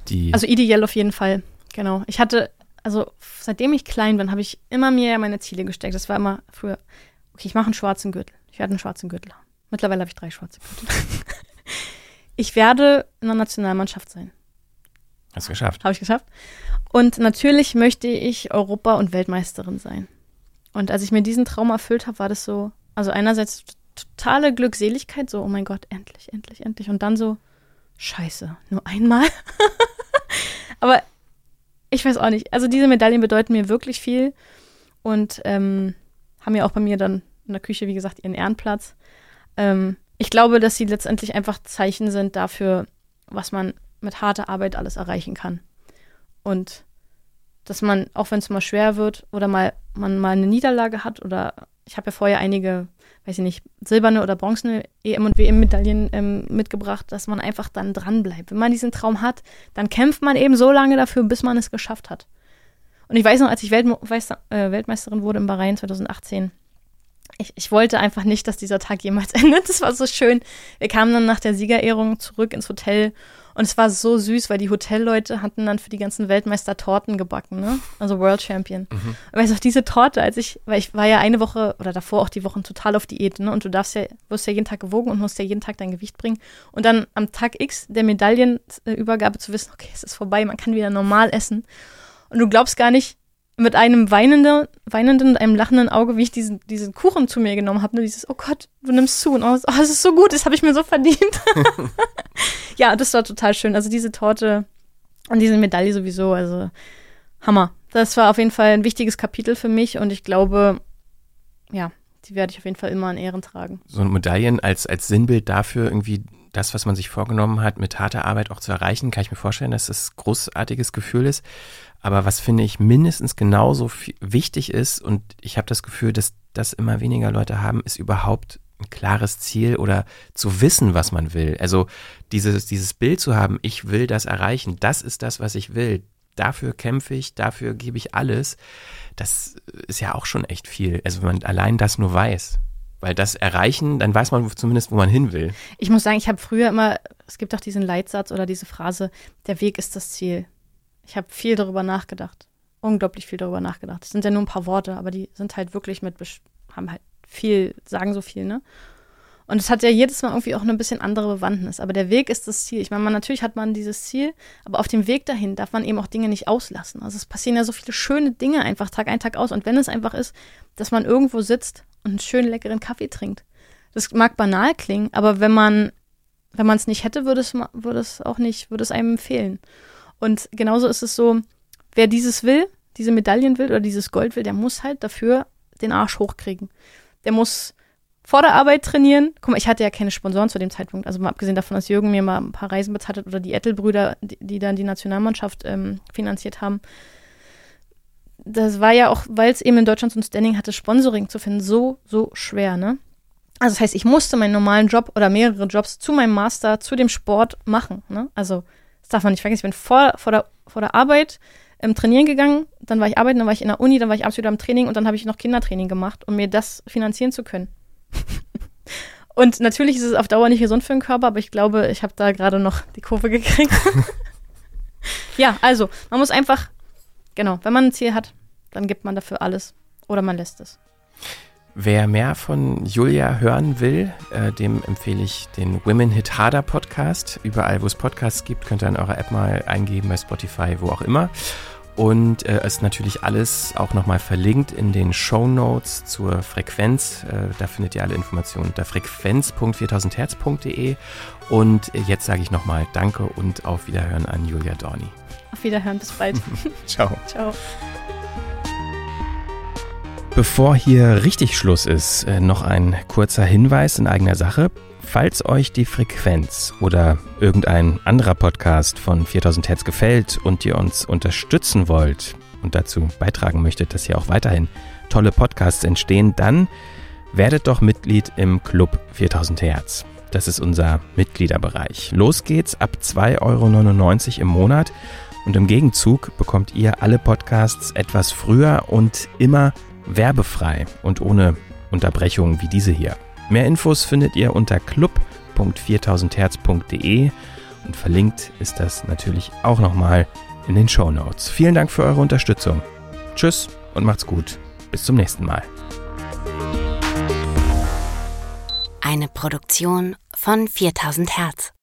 die. Also ideell auf jeden Fall. Genau. Ich hatte, also seitdem ich klein bin, habe ich immer mir meine Ziele gesteckt. Das war immer früher, okay, ich mache einen schwarzen Gürtel. Ich werde einen schwarzen Gürtel haben. Mittlerweile habe ich drei schwarze Gürtel. ich werde in der Nationalmannschaft sein. hast du geschafft. Habe ich geschafft. Und natürlich möchte ich Europa- und Weltmeisterin sein. Und als ich mir diesen Traum erfüllt habe, war das so, also einerseits totale Glückseligkeit, so, oh mein Gott, endlich, endlich, endlich. Und dann so, scheiße, nur einmal. Aber ich weiß auch nicht. Also diese Medaillen bedeuten mir wirklich viel und ähm, haben ja auch bei mir dann in der Küche, wie gesagt, ihren Ehrenplatz. Ähm, ich glaube, dass sie letztendlich einfach Zeichen sind dafür, was man mit harter Arbeit alles erreichen kann. Und dass man, auch wenn es mal schwer wird oder mal man mal eine Niederlage hat oder ich habe ja vorher einige, weiß ich nicht, silberne oder bronzene EM und WM-Medaillen ähm, mitgebracht, dass man einfach dann dranbleibt. Wenn man diesen Traum hat, dann kämpft man eben so lange dafür, bis man es geschafft hat. Und ich weiß noch, als ich Weltme weiß, äh, Weltmeisterin wurde in Bahrain 2018, ich, ich wollte einfach nicht, dass dieser Tag jemals endet. Das war so schön. Wir kamen dann nach der Siegerehrung zurück ins Hotel und es war so süß, weil die Hotelleute hatten dann für die ganzen Weltmeister Torten gebacken, ne? Also World Champion. Und weißt du, diese Torte, als ich, weil ich war ja eine Woche oder davor auch die Wochen total auf Diät, ne? Und du darfst ja, wirst ja jeden Tag gewogen und musst ja jeden Tag dein Gewicht bringen. Und dann am Tag X der Medaillenübergabe zu wissen, okay, es ist vorbei, man kann wieder normal essen. Und du glaubst gar nicht, mit einem weinenden, weinenden und einem lachenden Auge, wie ich diesen, diesen Kuchen zu mir genommen habe. Ne? Dieses, oh Gott, du nimmst zu. Und oh, oh, es ist so gut, das habe ich mir so verdient. ja, das war total schön. Also diese Torte und diese Medaille sowieso, also Hammer. Das war auf jeden Fall ein wichtiges Kapitel für mich und ich glaube, ja, die werde ich auf jeden Fall immer in Ehren tragen. so Medaillen als, als Sinnbild dafür, irgendwie das, was man sich vorgenommen hat, mit harter Arbeit auch zu erreichen, kann ich mir vorstellen, dass das ein großartiges Gefühl ist. Aber was finde ich mindestens genauso wichtig ist, und ich habe das Gefühl, dass das immer weniger Leute haben, ist überhaupt ein klares Ziel oder zu wissen, was man will. Also dieses, dieses Bild zu haben, ich will das erreichen, das ist das, was ich will. Dafür kämpfe ich, dafür gebe ich alles. Das ist ja auch schon echt viel. Also wenn man allein das nur weiß. Weil das erreichen, dann weiß man zumindest, wo man hin will. Ich muss sagen, ich habe früher immer, es gibt auch diesen Leitsatz oder diese Phrase, der Weg ist das Ziel. Ich habe viel darüber nachgedacht. Unglaublich viel darüber nachgedacht. Das sind ja nur ein paar Worte, aber die sind halt wirklich mit, haben halt viel, sagen so viel, ne? Und es hat ja jedes Mal irgendwie auch eine bisschen andere Bewandtnis. Aber der Weg ist das Ziel. Ich meine, man, natürlich hat man dieses Ziel, aber auf dem Weg dahin darf man eben auch Dinge nicht auslassen. Also es passieren ja so viele schöne Dinge einfach Tag ein, Tag aus. Und wenn es einfach ist, dass man irgendwo sitzt und einen schönen leckeren Kaffee trinkt. Das mag banal klingen, aber wenn man wenn man es nicht hätte, würde es, würde es auch nicht, würde es einem fehlen. Und genauso ist es so, wer dieses will, diese Medaillen will oder dieses Gold will, der muss halt dafür den Arsch hochkriegen. Der muss vor der Arbeit trainieren. Guck mal, ich hatte ja keine Sponsoren zu dem Zeitpunkt. Also mal abgesehen davon, dass Jürgen mir mal ein paar Reisen bezahlt hat oder die Ettel-Brüder, die, die dann die Nationalmannschaft ähm, finanziert haben. Das war ja auch, weil es eben in Deutschland so ein Standing hatte, Sponsoring zu finden, so, so schwer, ne? Also das heißt, ich musste meinen normalen Job oder mehrere Jobs zu meinem Master, zu dem Sport machen. Ne? Also darf man nicht vergessen. Ich bin vor, vor, der, vor der Arbeit ähm, trainieren gegangen, dann war ich arbeiten, dann war ich in der Uni, dann war ich abends wieder im Training und dann habe ich noch Kindertraining gemacht, um mir das finanzieren zu können. und natürlich ist es auf Dauer nicht gesund für den Körper, aber ich glaube, ich habe da gerade noch die Kurve gekriegt. ja, also man muss einfach, genau, wenn man ein Ziel hat, dann gibt man dafür alles oder man lässt es. Wer mehr von Julia hören will, äh, dem empfehle ich den Women Hit Harder Podcast. Überall, wo es Podcasts gibt, könnt ihr in eurer App mal eingeben, bei Spotify, wo auch immer. Und äh, ist natürlich alles auch nochmal verlinkt in den Show Notes zur Frequenz. Äh, da findet ihr alle Informationen unter frequenz.4000herz.de. Und jetzt sage ich nochmal Danke und auf Wiederhören an Julia Dorni. Auf Wiederhören, bis bald. Ciao. Ciao. Bevor hier richtig Schluss ist, äh, noch ein kurzer Hinweis in eigener Sache. Falls euch die Frequenz oder irgendein anderer Podcast von 4000 Hertz gefällt und ihr uns unterstützen wollt und dazu beitragen möchtet, dass hier auch weiterhin tolle Podcasts entstehen, dann werdet doch Mitglied im Club 4000 Hertz. Das ist unser Mitgliederbereich. Los geht's ab 2,99 Euro im Monat und im Gegenzug bekommt ihr alle Podcasts etwas früher und immer werbefrei und ohne Unterbrechungen wie diese hier. Mehr Infos findet ihr unter club.4000herz.de und verlinkt ist das natürlich auch nochmal in den Show Notes. Vielen Dank für eure Unterstützung. Tschüss und macht's gut. Bis zum nächsten Mal. Eine Produktion von 4000 Hertz.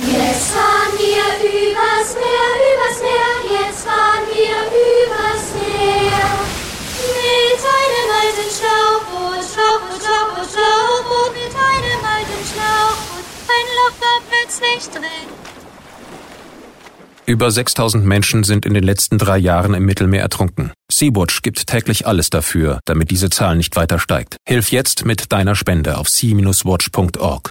Jetzt fahren wir übers Meer, übers Meer, jetzt fahren wir übers Meer. Schlauchboot, Schlauchboot, Schlauchboot, Schlauchboot, mit einem alten Schlauchboot, ein Loch da plötzlich drin. Über 6000 Menschen sind in den letzten drei Jahren im Mittelmeer ertrunken. Sea-Watch gibt täglich alles dafür, damit diese Zahl nicht weiter steigt. Hilf jetzt mit deiner Spende auf sea-watch.org.